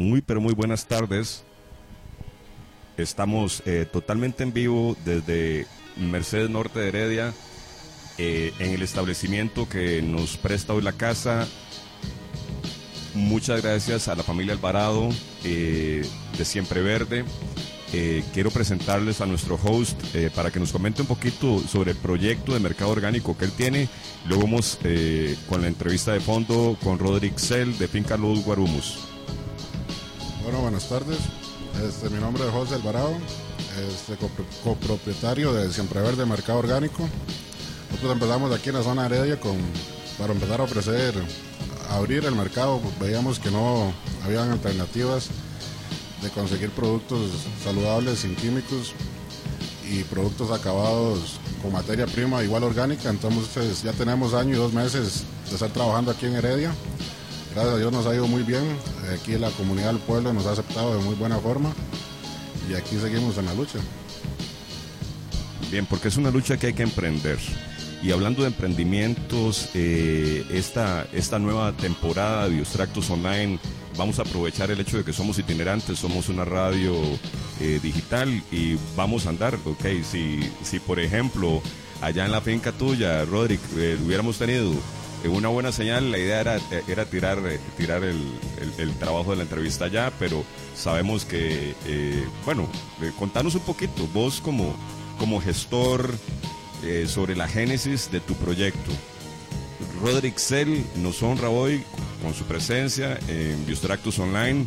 muy, pero muy buenas tardes. Estamos eh, totalmente en vivo desde Mercedes Norte de Heredia, eh, en el establecimiento que nos presta hoy la casa. Muchas gracias a la familia Alvarado eh, de Siempre Verde. quiero presentarles a nuestro host para que nos comente un poquito sobre el proyecto de mercado orgánico que él tiene. Luego vamos con la entrevista de fondo con Roderick Sell de Finca Luz Guarumus. Buenas tardes. Este, mi nombre es José Alvarado, este, copropietario de Siempre Verde Mercado Orgánico. Nosotros empezamos aquí en la zona Heredia con, para empezar a ofrecer, abrir el mercado. Veíamos que no habían alternativas de conseguir productos saludables, sin químicos y productos acabados con materia prima igual orgánica. Entonces ya tenemos año y dos meses de estar trabajando aquí en Heredia. Gracias a Dios nos ha ido muy bien. Aquí la comunidad del pueblo nos ha aceptado de muy buena forma y aquí seguimos en la lucha. Bien, porque es una lucha que hay que emprender. Y hablando de emprendimientos, eh, esta, esta nueva temporada de Biostractos Online, vamos a aprovechar el hecho de que somos itinerantes, somos una radio eh, digital y vamos a andar, ok, si, si por ejemplo allá en la finca tuya, Roderick, eh, hubiéramos tenido una buena señal. La idea era, era tirar, eh, tirar el, trabajo de la entrevista ya, pero sabemos que, eh, bueno, eh, contanos un poquito, vos como, como gestor sobre la génesis de tu proyecto. Roderick Sell nos honra hoy con su presencia en Biostractus Online.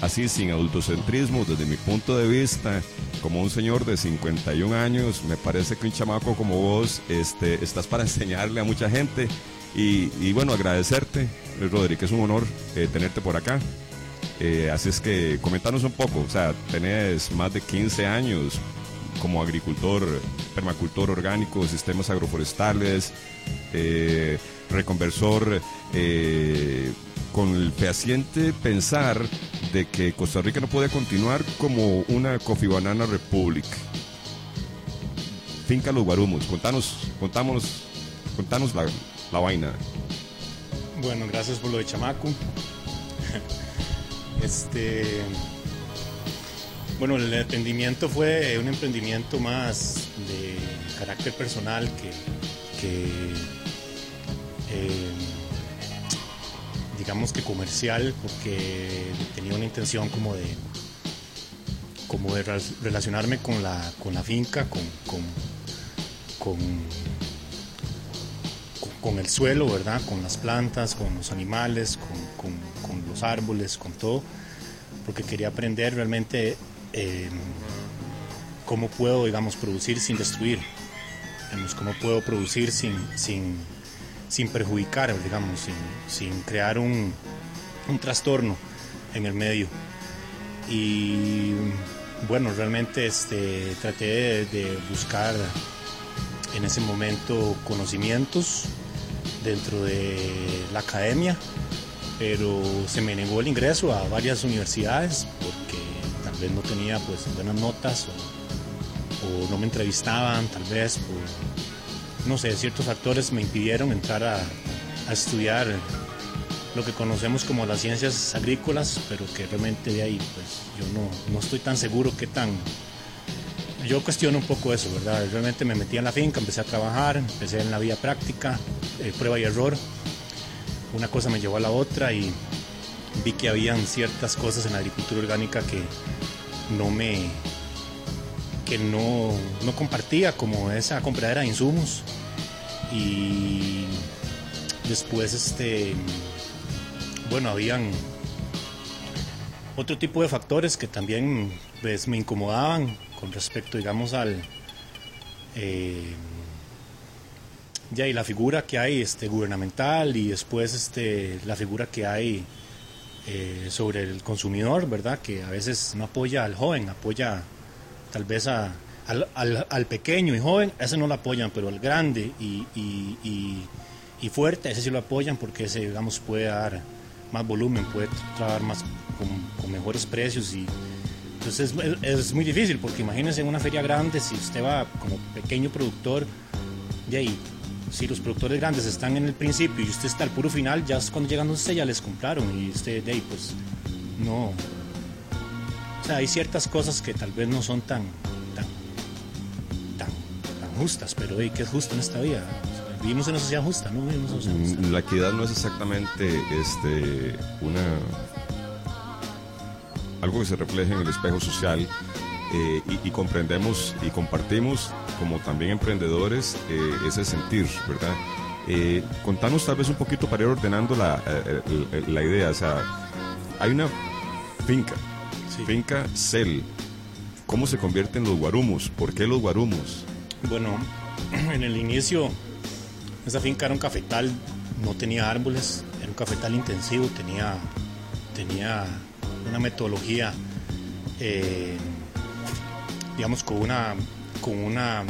Así sin adultocentrismo, desde mi punto de vista, como un señor de 51 años, me parece que un chamaco como vos este, estás para enseñarle a mucha gente. Y, bueno, agradecerte, Rodri, que es un honor eh, tenerte por acá. Eh, así es que comentanos un poco, o sea, tenés más de 15 años como agricultor, permacultor orgánico, sistemas agroforestales, eh, reconversor, con el fehaciente pensar de que Costa Rica no puede continuar como una Coffee Banana Republic. Finca Los Guarumos, contanos, contámonos, contanos la, vaina. Bueno, gracias por lo de chamaco. Este, bueno, el emprendimiento fue un emprendimiento más de carácter personal que, eh, digamos que comercial, porque tenía una intención como de, como de relacionarme con la, con la finca, con, con, con, el suelo, ¿verdad? Con las plantas, con los animales, con, los árboles, con todo, porque quería aprender realmente em, cómo puedo, digamos, producir sin destruir, cómo puedo producir sin, sin sin perjudicar, digamos, sin, crear un, trastorno en el medio. Y bueno, realmente este, traté de, buscar en ese momento conocimientos dentro de la academia, pero se me negó el ingreso a varias universidades porque tal vez no tenía pues buenas notas o, o no me entrevistaban tal vez por no sé, ciertos factores me impidieron entrar a, estudiar lo que conocemos como las ciencias agrícolas, pero que realmente de ahí pues yo no, estoy tan seguro que tan... Yo cuestiono un poco eso, ¿verdad? Realmente me metí en la finca, empecé a trabajar, empecé en la vía práctica, eh, prueba y error. Una cosa me llevó a la otra y vi que habían ciertas cosas en la agricultura orgánica que no me, que no, compartía, como esa compradera de insumos. Y después, este, bueno, habían otro tipo de factores que también pues, me incomodaban con respecto, digamos, al... Eh, ya y la figura que hay este, gubernamental y después este, la figura que hay eh, sobre el consumidor, ¿verdad? Que a veces no apoya al joven, apoya tal vez a, al, pequeño y joven, ese no lo apoyan, pero al grande y, y, fuerte, ese sí lo apoyan porque ese, digamos, puede dar más volumen, puede trabajar más con, mejores precios y entonces es, es, muy difícil porque imagínense en una feria grande, si usted va como pequeño productor, y ahí, si los productores grandes están en el principio y usted está al puro final, ya cuando llegan usted ya les compraron y usted de ahí pues no. O sea, hay ciertas cosas que tal vez no son tan justas, pero hey, ¿qué es justo en esta vida? O sea, vivimos en una sociedad justa, ¿no? Vivimos en una sociedad justa. Mm, La equidad no es exactamente este, una algo que se refleja en el espejo social eh, y, y comprendemos y compartimos como también emprendedores eh, ese sentir, ¿verdad? Eh, contanos tal vez un poquito para ir ordenando la, eh, eh, la idea, o sea, hay una finca, Sí. finca Cel, ¿cómo se convierten los guarumos? ¿Por qué los guarumos? Bueno, en el inicio, esa finca era un cafetal, no tenía árboles, era un cafetal intensivo, tenía, tenía una metodología, eh, digamos, con una, con una...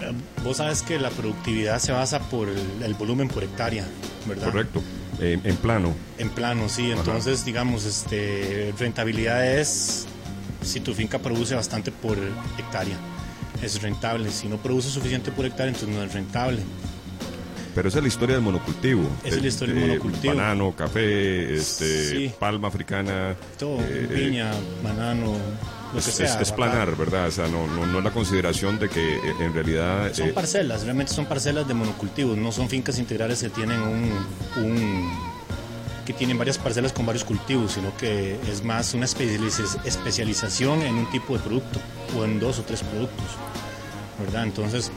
eh, Vos sabes que la productividad se basa por el, el volumen por hectárea, ¿verdad? Correcto, Eh, en plano. En plano, sí. Entonces, digamos, este, rentabilidad es si tu finca produce bastante por hectárea. Es rentable. Si no produce suficiente por hectárea, entonces no es rentable. Pero esa es la historia del monocultivo. Esa es la Eh, historia del eh, monocultivo. Banano, café, este, Sí. palma africana. Todo, eh, piña, banano, lo que es, sea. es- planar, ¿verdad? O sea, no, no, no es la consideración de que eh, en realidad... Son eh, parcelas, realmente son parcelas de monocultivos, no son fincas integrales que tienen un, un- que tienen varias parcelas con varios cultivos, sino que es más una especializ- especialización en un tipo de producto o en dos o tres productos, ¿verdad? Entonces,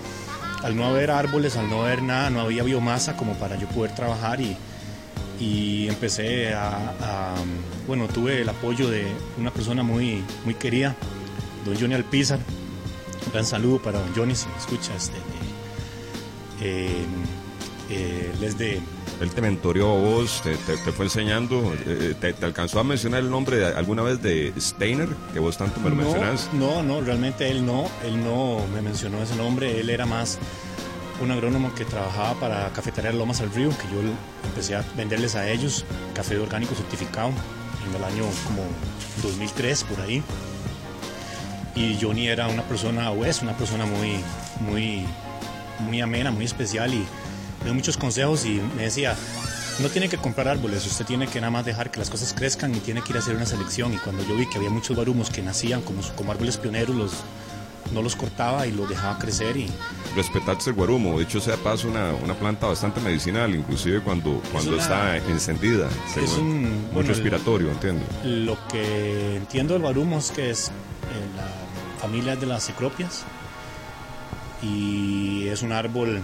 al no haber árboles, al no haber nada, no había biomasa como para yo poder trabajar y, y empecé a, bueno, tuve el apoyo de una persona muy, muy querida, don Johnny Alpizar, un gran saludo para don Johnny, si me escucha, este, eh, eh, de, Él te mentoreó a vos, te, te- te fue enseñando, eh, te, te alcanzó a mencionar el nombre de- alguna vez de Steiner, que vos tanto me lo no, mencionás. no, no, realmente él no, él no me mencionó ese nombre, él era más un agrónomo que trabajaba para Cafetería Lomas al Río, que yo empecé a venderles a ellos café orgánico certificado en el año como 2003 por ahí. Y Johnny era una persona, o es una persona muy, muy, muy amena, muy especial y me dio muchos consejos y me decía, no tiene que comprar árboles, usted tiene que nada más dejar que las cosas crezcan y tiene que ir a hacer una selección. Y cuando yo vi que había muchos barumos que nacían como, como árboles pioneros, los, no los cortaba y los dejaba crecer y Respetarse el guarumo, de hecho sea paso una, una planta bastante medicinal, inclusive cuando, cuando una- está encendida, es un- muy bueno, respiratorio, entiendo. Lo que entiendo del barumo es que es eh, la familia de las ciclopias y es un árbol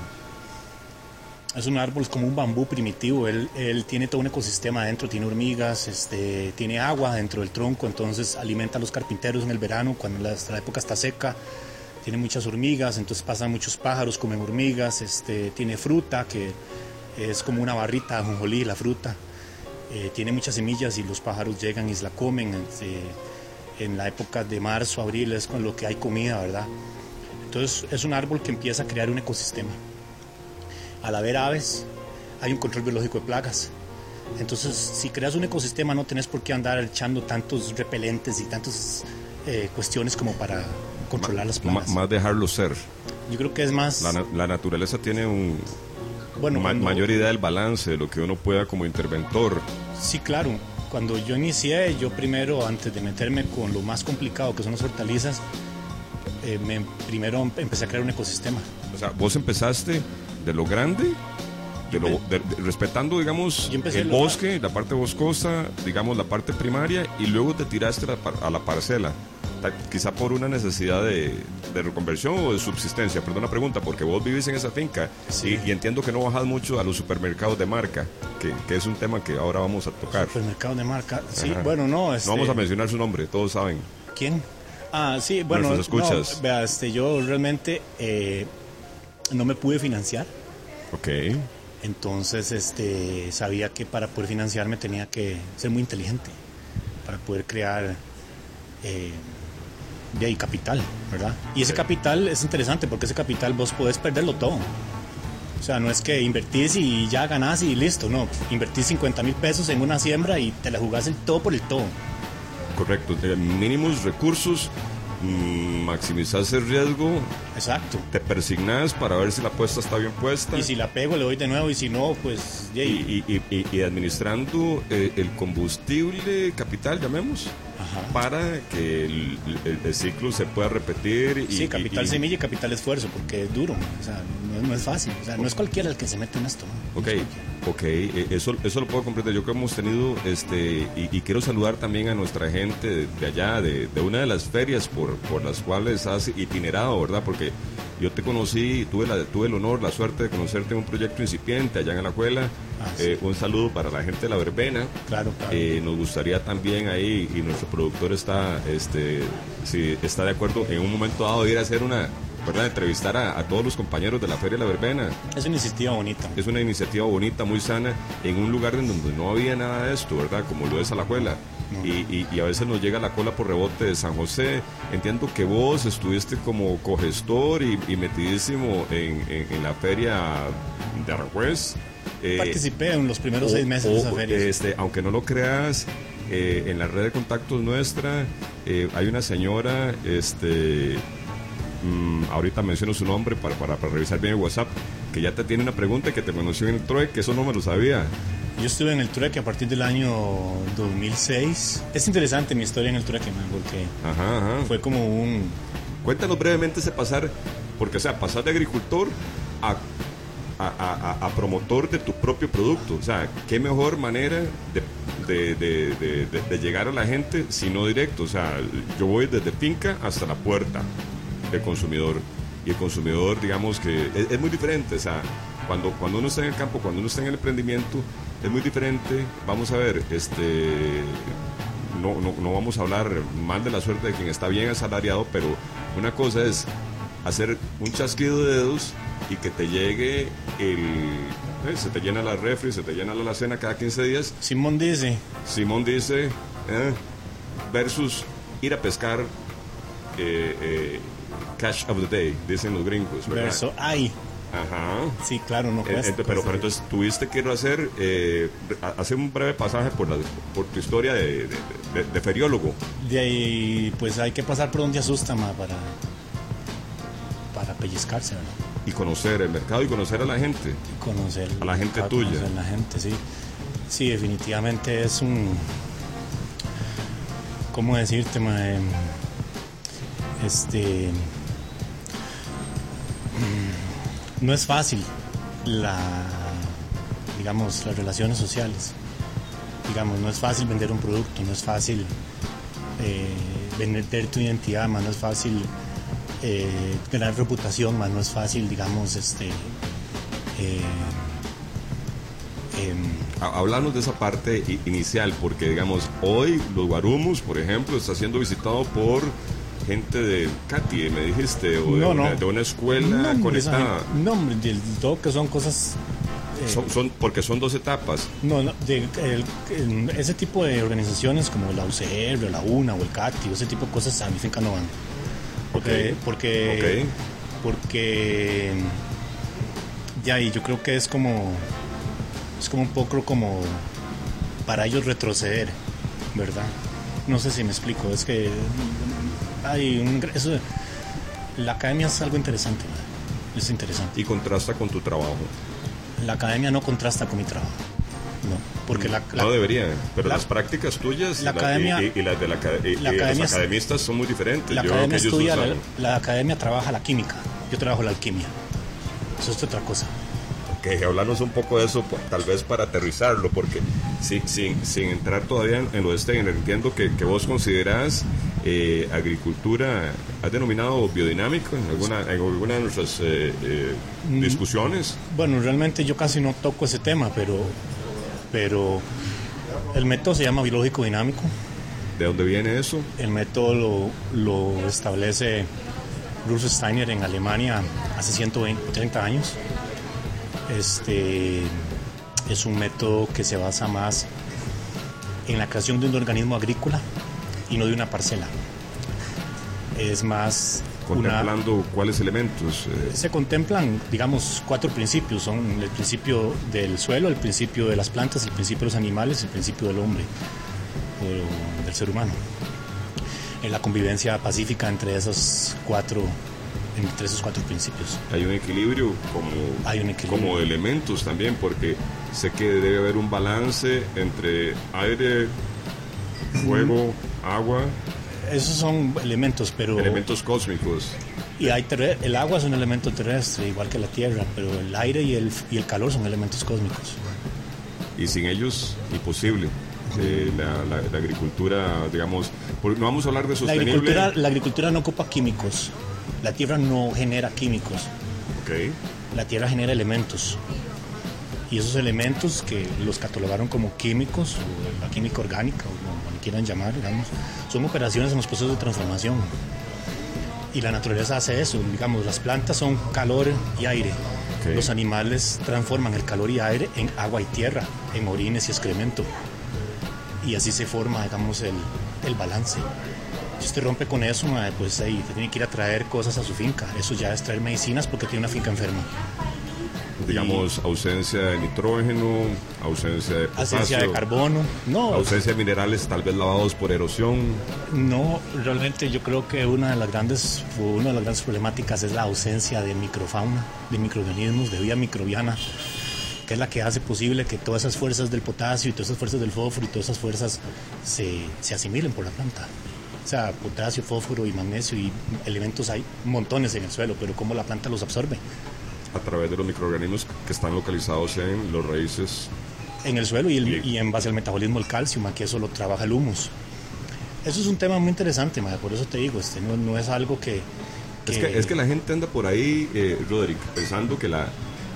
es un árbol como un bambú primitivo él, él tiene todo un ecosistema adentro tiene hormigas este tiene agua dentro del tronco entonces alimenta a los carpinteros en el verano cuando la, época está seca tiene muchas hormigas entonces pasan muchos pájaros comen hormigas este tiene fruta que es como una barrita de la fruta eh, tiene muchas semillas y los pájaros llegan y se la comen. este, en la época de marzo, abril es con lo que hay comida, ¿verdad? Entonces es un árbol que empieza a crear un ecosistema. Al haber aves, hay un control biológico de plagas. Entonces, si creas un ecosistema, no tenés por qué andar echando tantos repelentes y tantas eh, cuestiones como para controlar las plagas. más dejarlo ser. Yo creo que es más. La, na- la naturaleza tiene un bueno, ma- cuando- mayor idea del balance, de lo que uno pueda como interventor. Sí, claro. Cuando yo inicié, yo primero, antes de meterme con lo más complicado que son las hortalizas, eh, me- primero em- empecé a crear un ecosistema. O sea, vos empezaste de lo grande, de lo, de- de- respetando, digamos, el bosque, la parte boscosa, digamos, la parte primaria, y luego te tiraste a la, par- a la parcela. Quizá por una necesidad de, de reconversión o de subsistencia. Perdón la pregunta, porque vos vivís en esa finca Sí. y, y entiendo que no bajás mucho a los supermercados de marca, que, que es un tema que ahora vamos a tocar. Supermercado de marca. Sí, Ajá. bueno, no. Este, No vamos a mencionar su nombre, todos saben. ¿Quién? Ah, sí, bueno. Escuchas. no, vea, este, yo realmente eh, no me pude financiar. Ok. Entonces, este, sabía que para poder financiarme tenía que ser muy inteligente para poder crear eh, de ahí capital, ¿verdad? Y ese capital es interesante porque ese capital vos podés perderlo todo. O sea, no es que invertís y ya ganás y listo, no. Invertís 50 mil pesos en una siembra y te la jugás el todo por el todo. Correcto, mínimos recursos mm, maximizás el riesgo, Exacto. te persignas para ver si la apuesta está bien puesta. Y si la pego, le doy de nuevo. Y si no, pues. y, y- y- y administrando eh, el combustible capital, llamemos, Ajá. para que el, el- el ciclo se pueda repetir. Y, Sí, capital semilla y capital esfuerzo, porque es duro. O sea, no, es- no es fácil. O sea, no es cualquiera el que se mete en esto. ¿no? Ok, No. Ok, eh, eso, eso lo puedo comprender. Yo que hemos tenido, este, y, y quiero saludar también a nuestra gente de, de allá, de, de una de las ferias por, por las cuales has itinerado, ¿verdad? Porque yo te conocí, tuve, la, tuve el honor, la suerte de conocerte en un proyecto incipiente allá en. Ah, sí. Eh, un saludo para la gente de la verbena. Claro, claro. Eh, nos gustaría también ahí, y nuestro productor está, este, si está de acuerdo, en un momento dado ir a hacer una, ¿verdad? Entrevistar a, a todos los compañeros de la Feria de la Verbena. Es una iniciativa bonita. Es una iniciativa bonita, muy sana, en un lugar en donde no había nada de esto, ¿verdad? Como lo es Alajuela. No. Y, y- y a veces nos llega la cola por rebote de San José. Entiendo que vos estuviste como cogestor y, y metidísimo en, en- en la feria de Aranjuez. Eh, Participé en los primeros o- seis meses de esa feria. Este, aunque no lo creas, eh, en la red de contactos nuestra eh, hay una señora, este, mm, ahorita menciono su nombre para, para, para revisar bien el WhatsApp, que ya te tiene una pregunta que te conoció en el TROE, que eso no me lo sabía. Yo estuve en el trueque a partir del año 2006. Es interesante mi historia en el trueque, man, porque Ajá, ajá. fue como un... Cuéntanos brevemente ese pasar, porque o sea, pasar de agricultor a, a, a- promotor de tu propio producto. O sea, qué mejor manera de, de- de- de- de- de llegar a la gente si no directo. O sea, yo voy desde finca hasta la puerta del consumidor. Y el consumidor, digamos que es, es muy diferente. O sea, cuando, cuando uno está en el campo, cuando uno está en el emprendimiento, es muy diferente. Vamos a ver, este no, no, no vamos a hablar mal de la suerte de quien está bien asalariado, pero una cosa es hacer un chasquido de dedos y que te llegue el... eh, se te llena la refri, se te llena la alacena cada 15 días. Simón dice, Simón dice, eh, versus ir a pescar eh, cash of the day, dicen los gringos, ¿verdad? verso, ay. Ajá. Sí, claro, no cuesta. ent- pero, entonces tuviste que a hacer, eh, a- hacer un breve pasaje por, la, por tu historia de, de- de- de feriólogo. De ahí, pues hay que pasar por donde asusta, ma, para, para pellizcarse, ¿verdad? y conocer el mercado y conocer a la gente. Y conocer A la gente a tuya. conocer la gente, sí. Sí, definitivamente es un. ¿Cómo decirte, ma? Em, Este. Mm, No es fácil la. Digamos, las relaciones sociales. Digamos, no es fácil vender un producto, no es fácil eh, vender tu identidad, más no es fácil eh, ganar reputación, más no es fácil, digamos, este. eh, em, Ha- Hablarnos de esa parte inicial, porque digamos, hoy los Guarumos, por ejemplo, está siendo visitado por gente de Katy, me dijiste, o de, una, no. de una escuela no, conectada. no, hombre, del todo que son cosas. eh, Son, son- porque son dos etapas. No, no, de- el- ese tipo de organizaciones como la UCR, o la UNA o el CATI, o ese tipo de cosas a mi finca no van. Porque, Ok. porque, porque ya, y yo creo que es como, es como un poco como para ellos retroceder, ¿verdad? No sé si me explico, es que hay un, eso, la academia es algo interesante, es interesante. Y contrasta con tu trabajo. La academia no contrasta con mi trabajo, no, porque la, la- no debería, pero la- las prácticas tuyas y la academia- y, y- y las de la, y- la academia los academistas son muy diferentes. La Yo academia estudia, la, academia trabaja la química, yo trabajo la alquimia. Eso es otra cosa. que hablarnos un poco de eso, tal vez para aterrizarlo, porque sin, sin, sin entrar todavía en, lo de este, entiendo que, que vos considerás eh, agricultura, ¿has denominado biodinámico en alguna, en alguna de nuestras eh, eh, Mm. discusiones? Bueno, realmente yo casi no toco ese tema, pero, pero el método se llama biológico dinámico. ¿De dónde viene eso? El método lo, lo establece Rudolf Steiner en Alemania hace 120, 30 años. Este es un método que se basa más en la creación de un organismo agrícola y no de una parcela. Es más una, Contemplando cuáles elementos. eh, se contemplan, digamos, cuatro principios. Son el principio del suelo, el principio de las plantas, el principio de los animales, el principio del hombre, o del ser humano. en la convivencia pacífica entre esos cuatro entre esos cuatro principios. Hay un equilibrio como, Hay un equilibrio. como elementos también, porque sé que debe haber un balance entre aire, fuego, agua, Esos son elementos, pero elementos cósmicos. y hay el agua es un elemento terrestre, igual que la tierra, pero el aire y el, y el calor son elementos cósmicos. y sin ellos imposible. Eh, la, la- la agricultura, digamos, no vamos a hablar de La sostenible. agricultura, la agricultura no ocupa químicos. La tierra no genera químicos. Ok. La tierra genera elementos. Y esos elementos que los catalogaron como químicos, o la química orgánica, o le quieran llamar, digamos, son operaciones en los procesos de transformación. Y la naturaleza hace eso, digamos, las plantas son calor y aire. Ok. Los animales transforman el calor y aire en agua y tierra, en orines y excremento. Y así se forma, digamos, el, el balance. Si usted rompe con eso, pues ahí tiene que ir a traer cosas a su finca. Eso ya es traer medicinas porque tiene una finca enferma. Digamos, ausencia de nitrógeno, ausencia de potasio, Ausencia de carbono. No, ausencia de minerales tal vez lavados por erosión. no, realmente yo creo que una de las grandes, una de las grandes problemáticas es la ausencia de microfauna, de microorganismos, de vida microbiana, que es la que hace posible que todas esas fuerzas del potasio y todas esas fuerzas del fósforo y todas esas fuerzas se, se asimilen por la planta. O sea, potasio, fósforo y magnesio y elementos hay montones en el suelo, pero cómo la planta los absorbe. A través de los microorganismos que están localizados en los raíces. en el suelo y, el- Bien. y en base al metabolismo del calcio, ma, que eso lo trabaja el humus. Eso es un tema muy interesante, ma, por eso te digo, este, no, no es algo que... Es que, es que la gente anda por ahí, eh, Roderick, pensando que la,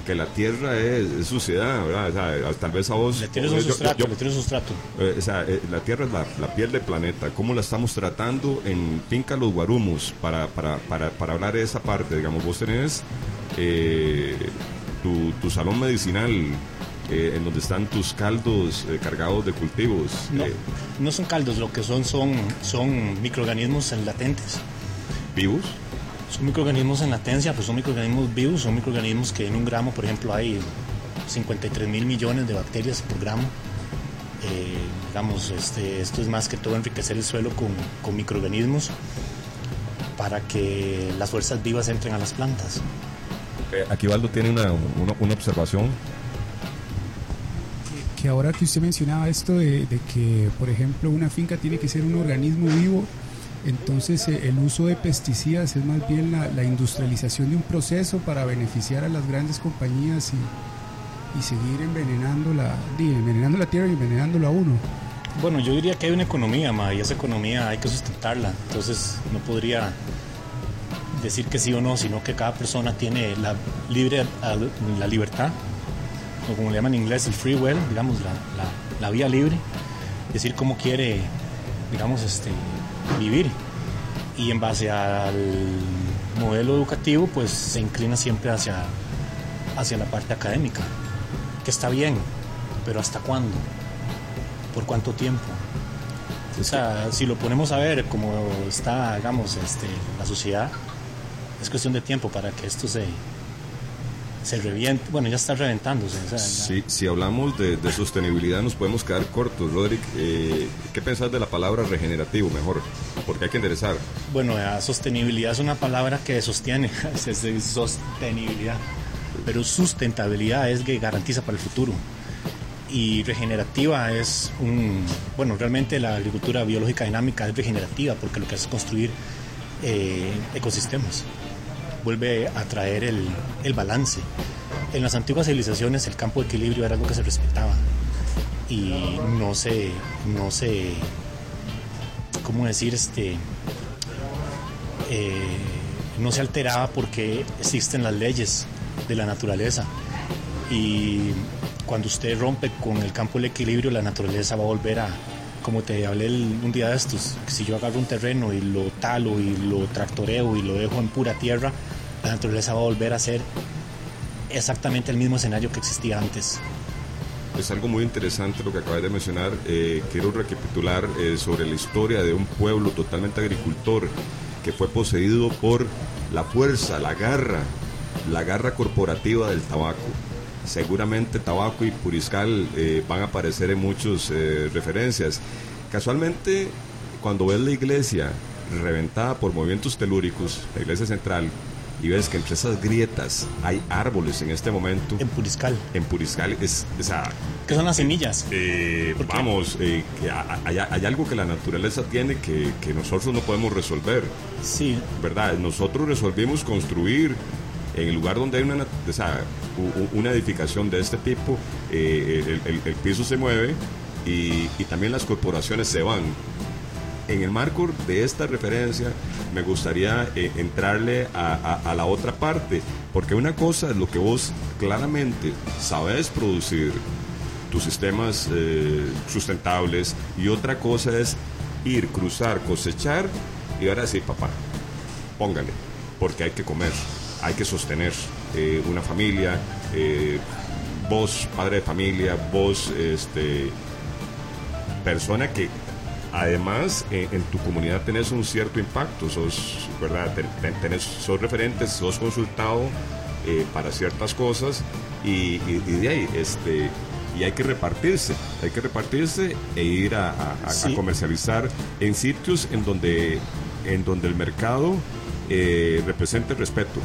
que la tierra es, es suciedad, ¿verdad? O sea, tal vez a vos... Le tienes un yo- sustrato, yo- le tienes un sustrato. Eh, o sea, eh, la Tierra es la, la piel del planeta. ¿Cómo la estamos tratando en Finca Los Guarumos? Para, para, para, para hablar de esa parte, digamos, vos tenés eh, tu, tu salón medicinal eh, en donde están tus caldos eh, cargados de cultivos. No, eh, no son caldos, lo que son son, son microorganismos en latentes. vivos. Son microorganismos en latencia, pues son microorganismos vivos, son microorganismos que en un gramo, por ejemplo, hay 53 mil millones de bacterias por gramo. Eh, digamos, este, esto es más que todo enriquecer el suelo con, con microorganismos para que las fuerzas vivas entren a las plantas. Eh, aquí Valdo tiene una, una, una observación. que ahora que usted mencionaba esto de, de que, por ejemplo, una finca tiene que ser un organismo vivo, entonces eh, el uso de pesticidas es más bien la, industrialización de un proceso para beneficiar a las grandes compañías y, seguir envenenando la, envenenando la tierra y envenenándolo a uno. Bueno, yo diría que hay una economía, ma, y esa economía hay que sustentarla. Entonces, no podría decir que sí o no, sino que cada persona tiene la libre la libertad, o como le llaman en inglés, el free will, digamos, la, la- la vía libre, decir cómo quiere, digamos, este, vivir. Y en base al modelo educativo, pues se inclina siempre hacia, hacia la parte académica, que está bien, pero ¿hasta cuándo? ¿Por cuánto tiempo? O sea, si lo ponemos a ver como está, digamos, este, la sociedad, es cuestión de tiempo para que esto se, se reviente. Bueno, ya está reventándose. o sea, ya- Si, si hablamos de, de sostenibilidad nos podemos quedar cortos, Roderick. Eh, ¿Qué pensás de la palabra regenerativo mejor? Porque hay que enderezar. Bueno, la sostenibilidad es una palabra que sostiene, es es sostenibilidad, pero sustentabilidad es que garantiza para el futuro. Y regenerativa es un, bueno, realmente la agricultura biológica dinámica es regenerativa porque lo que hace es construir eh, ecosistemas, vuelve a traer el, el balance. En las antiguas civilizaciones el campo de equilibrio era algo que se respetaba y no se, no se, ¿cómo decir? Este, eh, no se alteraba porque existen las leyes de la naturaleza y cuando usted rompe con el campo del equilibrio la naturaleza va a volver a como te hablé el- un día de estos si yo agarro un terreno y lo talo y lo tractoreo y lo dejo en pura tierra la naturaleza va a volver a ser exactamente el mismo escenario que existía antes Es algo muy interesante lo que acabas de mencionar. Eh, quiero recapitular eh, sobre la historia de un pueblo totalmente agricultor que fue poseído por la fuerza, la garra, la garra corporativa del tabaco. Seguramente tabaco y puriscal eh, van a aparecer en muchas referencias. Casualmente, cuando ves la iglesia reventada por movimientos telúricos, la iglesia central, y ves que entre esas grietas hay árboles en este momento. En Puriscal. En Puriscal es, o sea, ¿Qué son las semillas? eh, vamos, eh, que ha- hay, hay algo que la naturaleza tiene que, que nosotros no podemos resolver, Sí, ¿verdad? Nosotros resolvimos construir en el lugar donde hay una, o sea, una edificación de este tipo, eh, el, el- el piso se mueve y, y también las corporaciones se van. En el marco de esta referencia me gustaría eh, entrarle a, la otra parte, porque una cosa es lo que vos claramente sabes producir, tus sistemas eh, sustentables, y otra cosa es ir, cruzar, cosechar, y ahora sí, papá, póngale, porque hay que comer, hay que sostener eh, una familia, vos, padre de familia, vos, este, persona que además eh, en tu comunidad tenés un cierto impacto, sos, ¿verdad? Ten- ten- tenés, sos referentes, sos consultado eh, para ciertas cosas y, y- y de ahí, este, y hay que repartirse, hay que repartirse e ir a, comercializar en sitios en donde, en donde el mercado eh, represente respeto,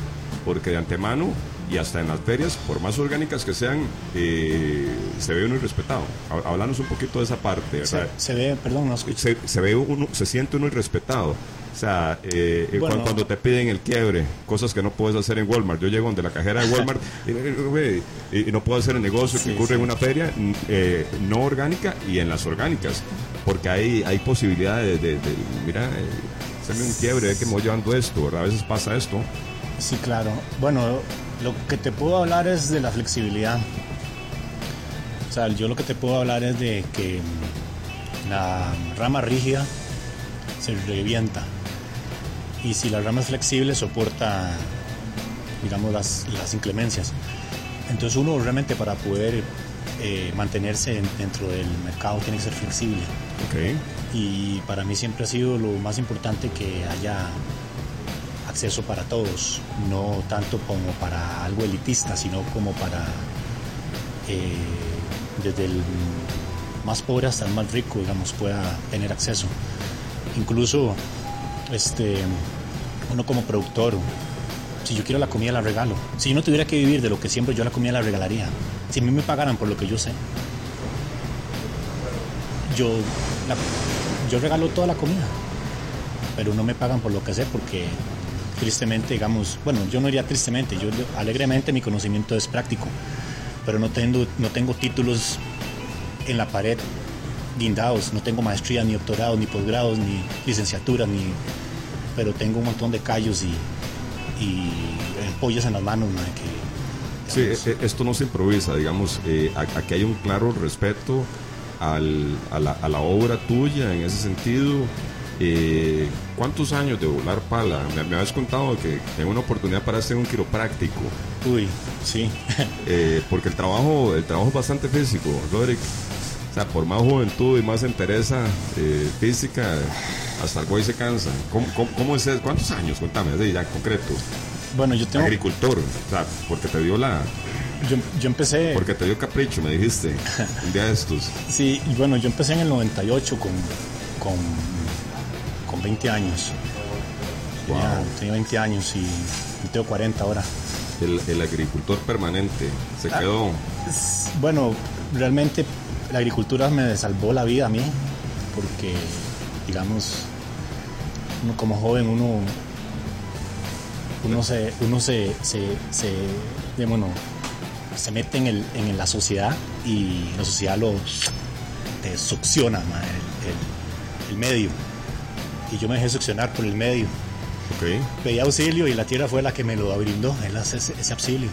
porque de antemano y hasta en las ferias, por más orgánicas que sean, eh, se ve uno irrespetado. Ha- Háblanos un poquito de esa parte, se, se ve, perdón, no se, se ve uno, se siente uno irrespetado. O sea, eh, Bueno. cuan- cuando te piden el quiebre, cosas que no puedes hacer en Walmart. Yo llego donde la cajera de Walmart y, y- y no puedo hacer el negocio Sí, que ocurre sí. en una feria eh, no orgánica y en las orgánicas. Porque hay, hay posibilidades de, de- mira, eh, hacerme un quiebre, ve que me voy llevando esto, ¿verdad? A veces pasa esto. Sí, claro. Bueno, lo que te puedo hablar es de la flexibilidad. O sea, yo lo que te puedo hablar es de que mm, la rama rígida se revienta. Y si la rama es flexible, soporta, digamos, las, las inclemencias. Entonces uno realmente para poder eh, mantenerse en- dentro del mercado tiene que ser flexible. Ok. Y para mí siempre ha sido lo más importante que haya acceso para todos, no tanto como para algo elitista, sino como para eh, desde el más pobre hasta el más rico, digamos, pueda tener acceso. Incluso este, uno como productor, si yo quiero la comida la regalo. Si yo no tuviera que vivir de lo que siempre yo la comida la regalaría. Si a mí me pagaran por lo que yo sé, yo, yo regalo toda la comida, pero no me pagan por lo que sé porque tristemente, digamos, bueno, yo no diría tristemente, yo alegremente mi conocimiento es práctico, pero no tengo, no tengo títulos en la pared guindados, no tengo maestría, ni doctorados, ni posgrados, ni licenciaturas, ni, pero tengo un montón de callos y, y pollas en las manos, mae, que Sí, e- e- esto no se improvisa, digamos, eh, aquí hay un claro respeto al- a, la, a la obra tuya en ese sentido. Eh, ¿Cuántos años de volar pala? Me, me habías contado que en una oportunidad paraste en un quiropráctico, Uy, sí. eh, porque el trabajo, el trabajo es bastante físico, Roderick. O sea, por más juventud y más entereza eh, física, hasta el güey se cansa. ¿Cómo, cómo, cómo es eso? ¿Cuántos años? Contame, así ya en concreto. Bueno, yo tengo. Agricultor, o sea, porque te dio la, Yo, yo empecé. porque te dio capricho, me dijiste, un día de estos. Sí, y bueno, yo empecé en el 98 con, con, con 20 años. Wow. tenía 20 años y, y tengo 40 ahora. El, el agricultor permanente se quedó. Bueno, realmente la agricultura me salvó la vida a mí, porque, digamos, uno como joven, uno, uno se, uno se, se, se, bueno, se mete en, el, en la sociedad y la sociedad lo te succiona ma, el, el- el medio. Y yo me dejé succionar por el medio. Ok. Pedí auxilio y la tierra fue la que me lo brindó, él hace ese, ese auxilio.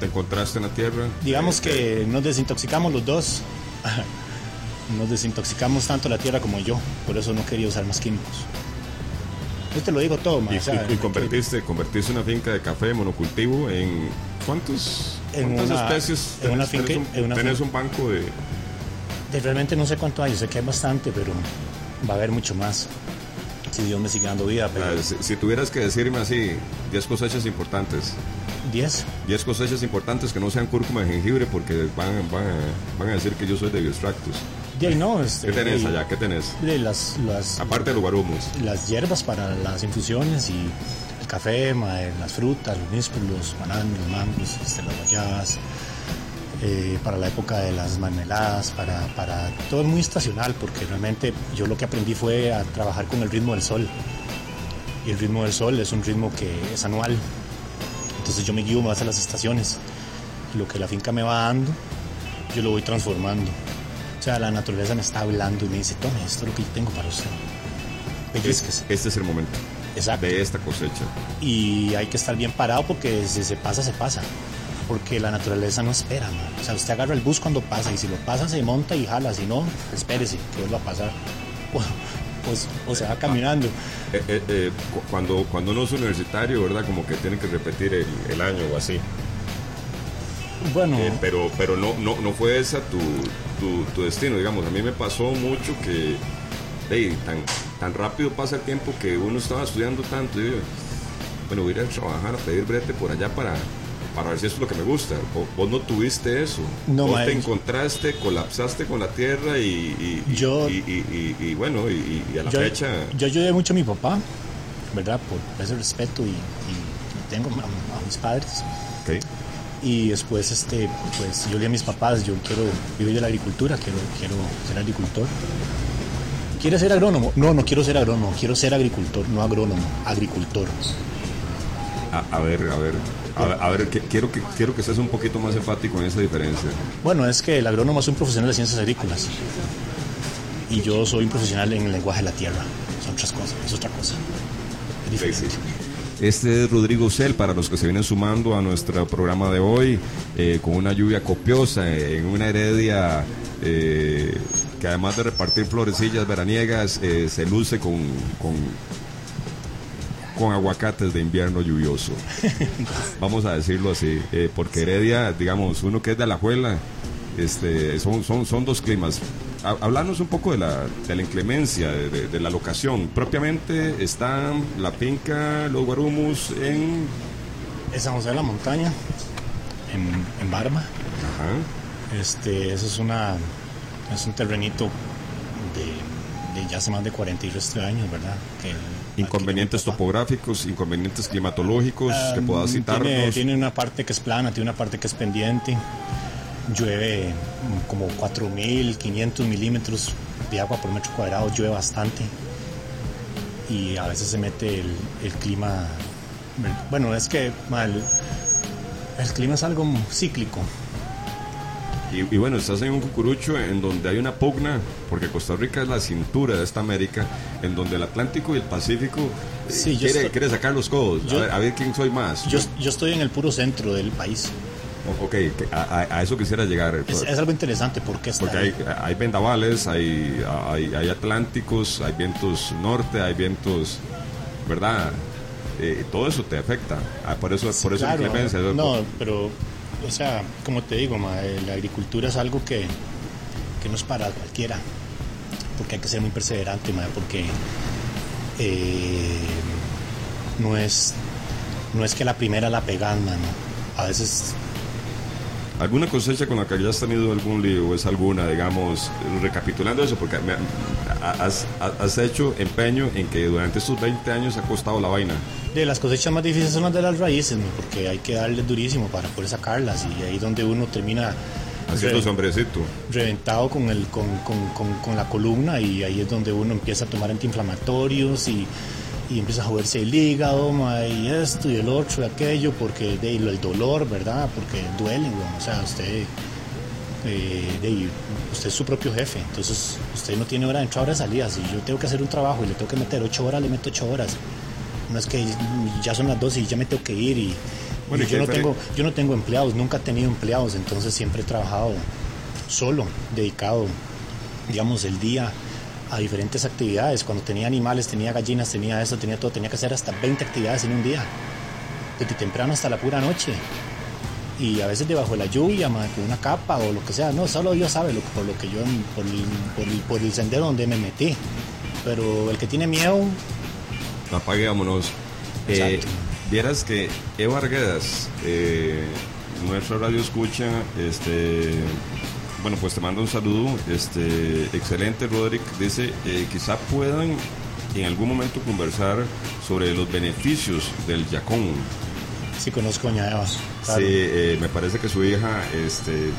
Te encontraste en la tierra. Digamos Eh, que nos desintoxicamos los dos. Nos desintoxicamos tanto la tierra como yo. Por eso no quería usar más químicos. Yo te lo digo todo, ma, Y, o sea, y- y convertiste, convertiste una finca de café monocultivo en. ¿Cuántos, En ¿Cuántas una- especies? en una tenés finca- un, en una tenés finca. un banco de. de- realmente no sé cuánto hay. Yo sé que hay bastante, pero va a haber mucho más. Si Dios me sigue dando vida. Pero ah, si, si tuvieras que decirme así, 10 cosechas importantes. 10. 10 cosechas importantes que no sean cúrcuma de jengibre porque van, van, a, van a decir que yo soy de bioextractos. De ahí no, este, ¿Qué tenés de- allá? ¿Qué tenés? de las, las, Aparte de los guarumos. las hierbas para las infusiones y el café, mae, las frutas, los nísperos, los bananos, los mangos, este, las guayabas, eh, para la época de las mermeladas, para, para todo es muy estacional porque realmente yo lo que aprendí fue a trabajar con el ritmo del sol y el ritmo del sol es un ritmo que es anual, entonces yo me guío más a las estaciones lo que la finca me va dando yo lo voy transformando. O sea, la naturaleza me está hablando y me dice, tome, esto es lo que yo tengo para usted. Este es el momento Exacto. de esta cosecha. Y hay que estar bien parado porque si se pasa, se pasa. Porque la naturaleza no espera, man. O sea, usted agarra el bus cuando pasa y si lo pasa, se monta y jala. Si no, espérese que vuelva a pasar. O, pues, o se va caminando. Eh, eh, eh, cu- cuando, cuando uno es universitario, ¿verdad? Como que tiene que repetir el, el año o así. Bueno, pero pero no, no, no fue esa tu, tu, tu destino, digamos. A mí me pasó mucho que ey, tan, tan rápido pasa el tiempo que uno estaba estudiando tanto. Y yo, bueno, voy a ir a trabajar, a pedir brete por allá para, para ver si eso es lo que me gusta. Vos, vos no tuviste eso. No, vos te encontraste, colapsaste con la tierra y, Yo- y, y- y- y bueno, y, a la yo, fecha... yo ayudé mucho a mi papá, ¿verdad? Por ese respeto y, tengo a, a mis padres. ok. Y después, este, pues yo le dije a mis papás, yo quiero vivir de la agricultura, quiero, quiero ser agricultor. ¿Quieres ser agrónomo? No, no quiero ser agrónomo, quiero ser agricultor, no agrónomo, agricultor. A, a ver, a ver. A ver, a ver, que- quiero, que, quiero que seas un poquito más enfático en esa diferencia. Bueno, es que el agrónomo es un profesional de ciencias agrícolas. Y yo soy un profesional en el lenguaje de la tierra. Son otras cosas, es otra cosa. Es diferente. Este es Rodrigo Cel para los que se vienen sumando a nuestro programa de hoy, eh, con una lluvia copiosa, eh, en una heredia eh, que además de repartir florecillas veraniegas, eh, se luce con, con, con aguacates de invierno lluvioso. Vamos a decirlo así, eh, porque Heredia, digamos, uno que es de Alajuela, este, son, son, son dos climas. Ha- Hablarnos un poco de la, de la inclemencia, de, de- de la locación. Propiamente está la finca Los Guarumus en... Es San José de la Montaña, en, en Barba. Ajá. Este, eso es una es un terrenito de, de ya hace más de 40 y resto de años, ¿verdad? Que Inconvenientes topográficos, inconvenientes climatológicos que puedas citarnos. Tiene, tiene una parte que es plana, tiene una parte que es pendiente. Llueve como 4.500 milímetros de agua por metro cuadrado, llueve bastante. Y a veces se mete el, el clima. Bueno, es que ma, el, el clima es algo cíclico. Y, y bueno, estás en un cucurucho en donde hay una pugna, porque Costa Rica es la cintura de esta América, en donde el Atlántico y el Pacífico eh, Sí, quiere, estoy- quiere sacar los codos. yo- a, ver, a ver quién soy más. Yo, yo estoy en el puro centro del país. Ok, a, eso quisiera llegar. Es, es algo interesante porque está Porque hay, hay vendavales, hay, hay, hay atlánticos, hay vientos norte, hay vientos, ¿verdad? Eh, todo eso te afecta. Ah, por eso, por eso la Claro, inclemencia. No, pero, o sea, como te digo, eh, la agricultura es algo que, que no es para cualquiera, porque hay que ser muy perseverante, porque eh, no es no es que la primera la pegan, mano. A veces ¿Alguna cosecha con la que hayas tenido algún lío? ¿Es alguna, digamos, recapitulando eso? Porque has, has hecho empeño en que durante estos 20 años ha costado la vaina. de las cosechas más difíciles son las de las raíces, ma, porque hay que darle durísimo para poder sacarlas y ahí donde uno termina Haciendo hombrecito. reventado con, el, con, con- con- con la columna y ahí es donde uno empieza a tomar antiinflamatorios y, y empieza a joderse el hígado ma, y esto y el otro y aquello porque de, el dolor, ¿verdad? Porque duele, weón. o sea, usted, eh, de- usted es su propio jefe, entonces usted no tiene hora de entrada hora de salida. Si yo tengo que hacer un trabajo y le tengo que meter ocho horas, le meto ocho horas. No es que ya son las 12 y ya me tengo que ir y, Bueno, y ¿y yo, no tengo, yo no tengo empleados, nunca he tenido empleados, entonces siempre he trabajado solo, dedicado, digamos, el día a diferentes actividades. Cuando tenía animales, tenía gallinas, tenía eso, tenía todo, tenía que hacer hasta 20 actividades en un día, desde temprano hasta la pura noche. Y a veces debajo de la lluvia, con una capa o lo que sea. No, solo Dios sabe lo, por lo que yo, por el, por el- por el sendero donde me metí. Pero el que tiene miedo, Apague, vámonos. Eh, vieras que Eva Arguedas, eh, nuestra radio escucha, este, bueno, pues te mando un saludo. Este, excelente, Roderick. Dice, eh, quizá puedan en algún momento conversar sobre los beneficios del yacón. Sí, conozco a Doña Eva. claro. Sí, eh, me parece que su hija este,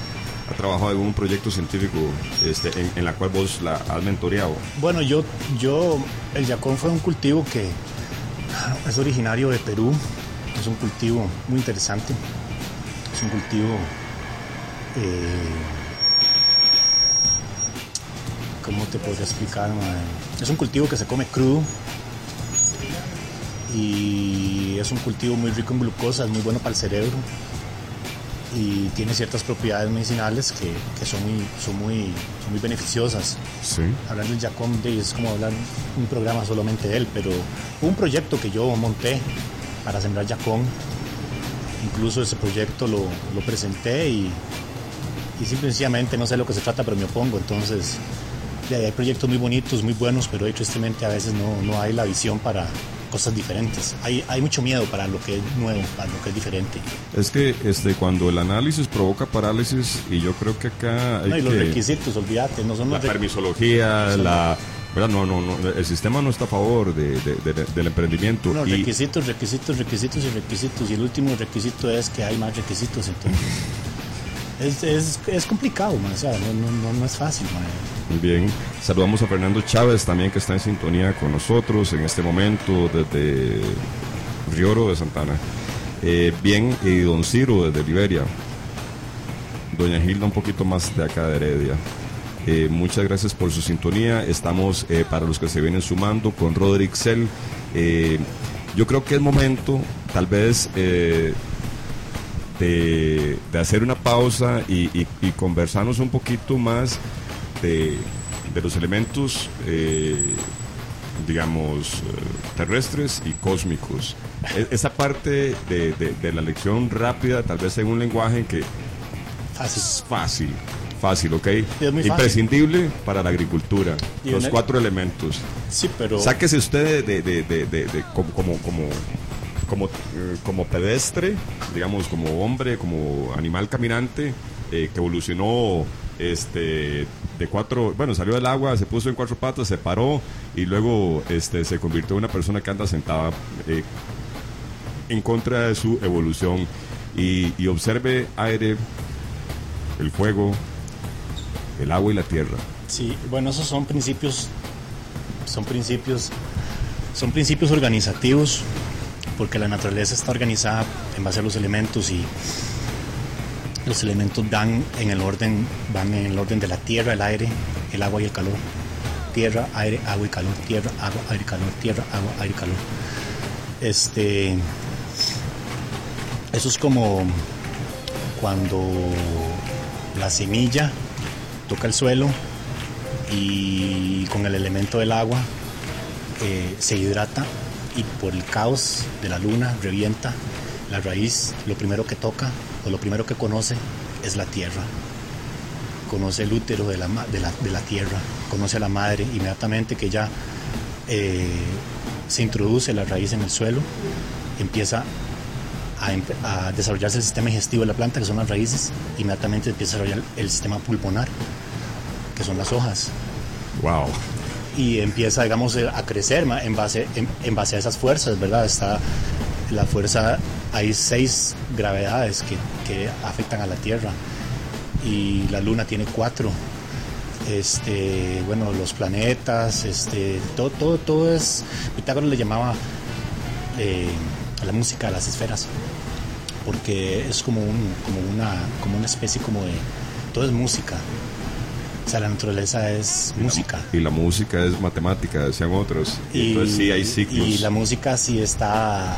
ha trabajado en un proyecto científico este, en, en la cual vos la has mentoreado. Bueno, yo, yo, el yacón fue un cultivo que es originario de Perú. Es un cultivo muy interesante. Es un cultivo, eh, ¿cómo te podría explicar? mae? Es un cultivo que se come crudo y es un cultivo muy rico en glucosa, es muy bueno para el cerebro y tiene ciertas propiedades medicinales que, que son, muy, son, muy, son muy beneficiosas Sí. hablar del Jacom Day es como hablar un programa solamente de él, pero un proyecto que yo monté para sembrar Jacón. Incluso ese proyecto lo, lo presenté y, y simple y sencillamente no sé de lo que se trata, pero me opongo. Entonces, hay proyectos muy bonitos, muy buenos, pero hoy tristemente a veces no, no hay la visión para cosas diferentes. Hay, hay mucho miedo para lo que es nuevo, para lo que es diferente. Es que este, cuando el análisis provoca parálisis, y yo creo que acá hay No, y los que- requisitos, olvídate, no son la los permisología, la... ¿verdad? No, no, no, el sistema no está a favor de, de- de- del emprendimiento. No, y, requisitos, requisitos, requisitos y requisitos. Y el último requisito es que hay más requisitos. Entonces, es, es, es complicado, no, no, no, es fácil. man. Bien, saludamos a Fernando Chávez también que está en sintonía con nosotros en este momento desde Rioro de Santana. Eh, bien, y don Ciro desde Liberia. Doña Gilda un poquito más de acá de Heredia. Eh, muchas gracias por su sintonía. Estamos eh, para los que se vienen sumando con Roderick Cell. Yo creo que es momento, tal vez, de, de hacer una pausa y, y- y conversarnos un poquito más de, de los elementos, eh, digamos, eh, terrestres y cósmicos. E- Esa parte de, de- la lección rápida, tal vez en un lenguaje que Fácil. es fácil, fácil, ¿ok? es muy fácil. Imprescindible para la agricultura. Los una- cuatro elementos. Sí, pero. Sáquese usted de, de- de- de- de- como, como, como, como, eh, como pedestre, digamos, como hombre, como animal caminante, eh, que evolucionó este, de cuatro, bueno, salió del agua, se puso en cuatro patas, se paró y luego este, se convirtió en una persona que anda sentada eh, en contra de su evolución. Y, y observe aire, el fuego, el agua y la tierra. Sí, bueno, esos son principios. Son principios. Son principios organizativos. Porque la naturaleza está organizada en base a los elementos y los elementos dan en el orden, van en el orden de la tierra, el aire, el agua y el calor. Tierra, aire, agua y calor, tierra, agua, aire, calor, tierra, agua, aire, calor. Este. Eso es como cuando la semilla toca el suelo y con el elemento del agua eh, se hidrata y por el caos de la luna revienta la raíz, lo primero que toca o lo primero que conoce es la tierra. Conoce el útero de la, de la, tierra, conoce a la madre inmediatamente que ya eh, se introduce la raíz en el suelo, empieza a, a desarrollarse el sistema digestivo de la planta, que son las raíces, inmediatamente empieza a desarrollar el sistema pulmonar, que son las hojas, Wow. Y empieza, digamos, a crecer en base, en, base a esas fuerzas, ¿verdad? Está la fuerza, hay seis gravedades que, que afectan a la Tierra y la Luna tiene cuatro. Este, bueno, los planetas, este, todo, todo, todo es. Pitágoras le llamaba eh, la música a las esferas, porque es como un, como una, como una especie como de, todo es música. O sea, la naturaleza es música. Y la música es matemática, decían otros. Y entonces sí hay ciclos. y la música si está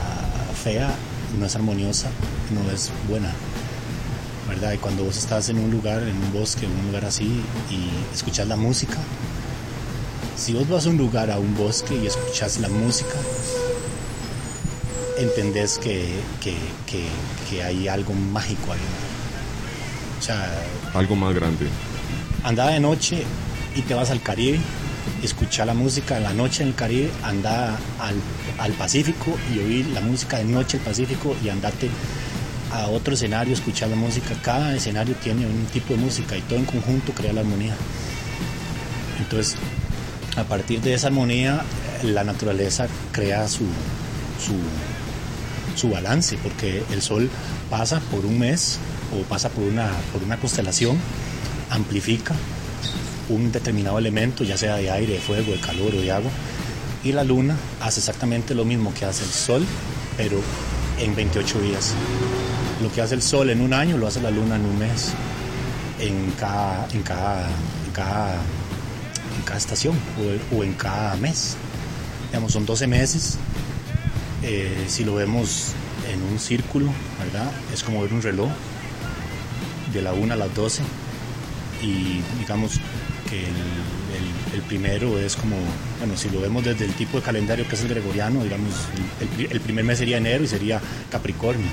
fea, no es armoniosa, no es buena. ¿Verdad? Y cuando vos estás en un lugar, en un bosque, en un lugar así, y escuchas la música, si vos vas a un lugar, a un bosque y escuchas la música, entendés que, que, que, que hay algo mágico ahí. O sea, Algo más grande. Anda de noche y te vas al Caribe, escucha la música de la noche en el Caribe, anda al, al Pacífico y oír la música de noche del Pacífico y andate a otro escenario escuchar la música. Cada escenario tiene un tipo de música y todo en conjunto crea la armonía. Entonces, a partir de esa armonía, la naturaleza crea su, su, balance, porque el sol pasa por un mes o pasa por una, por una constelación, amplifica un determinado elemento, ya sea de aire, de fuego, de calor o de agua, y la luna hace exactamente lo mismo que hace el sol, pero en 28 días. Lo que hace el sol en un año lo hace la luna en un mes, en cada, en cada, en cada, estación o, en cada mes. Digamos, son 12 meses. Eh, si lo vemos en un círculo, ¿verdad? Es como ver un reloj de la 1 a las 12 y digamos que el, primero es como, bueno, si lo vemos desde el tipo de calendario que es el gregoriano, digamos, el, primer mes sería enero y sería Capricornio.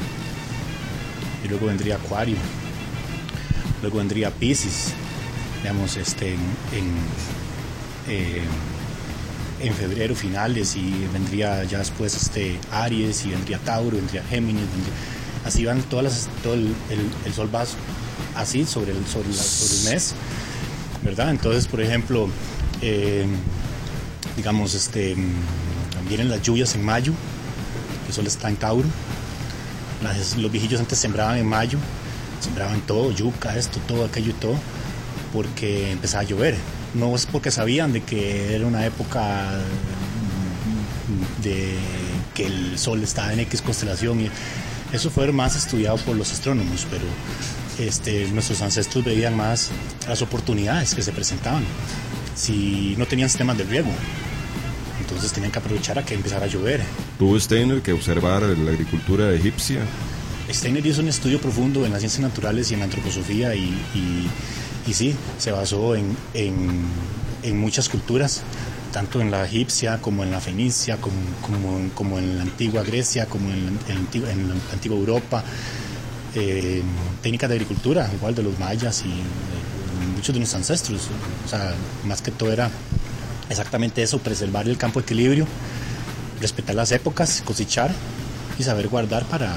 Y luego vendría Acuario. Luego vendría Pisces, digamos, este, en, eh, en, febrero finales y vendría ya después este, Aries y vendría Tauro, vendría Géminis, así van todas las, todo el, sol va así sobre el, sobre, el mes ¿verdad? Entonces, por ejemplo, eh, digamos, este, vienen las lluvias en mayo, el sol está en Tauro, los viejillos antes sembraban en mayo, sembraban todo, yuca, esto, todo, aquello y todo, porque empezaba a llover. No es porque sabían de que era una época de que el sol estaba en X constelación y eso fue más estudiado por los astrónomos, pero este, nuestros ancestros veían más las oportunidades que se presentaban. Si no tenían sistemas de riego, entonces tenían que aprovechar a que empezara a llover. ¿Tuvo Steiner que observar la agricultura egipcia? Steiner hizo un estudio profundo en las ciencias naturales y en la antroposofía y, y, sí, se basó en, en, muchas culturas, tanto en la egipcia como en la fenicia, como, como, como en la antigua Grecia, como en, en la antigua Europa eh, técnicas de agricultura, igual de los mayas y muchos de nuestros ancestros. O sea, más que todo era exactamente eso, preservar el campo de equilibrio, respetar las épocas, cosechar y saber guardar para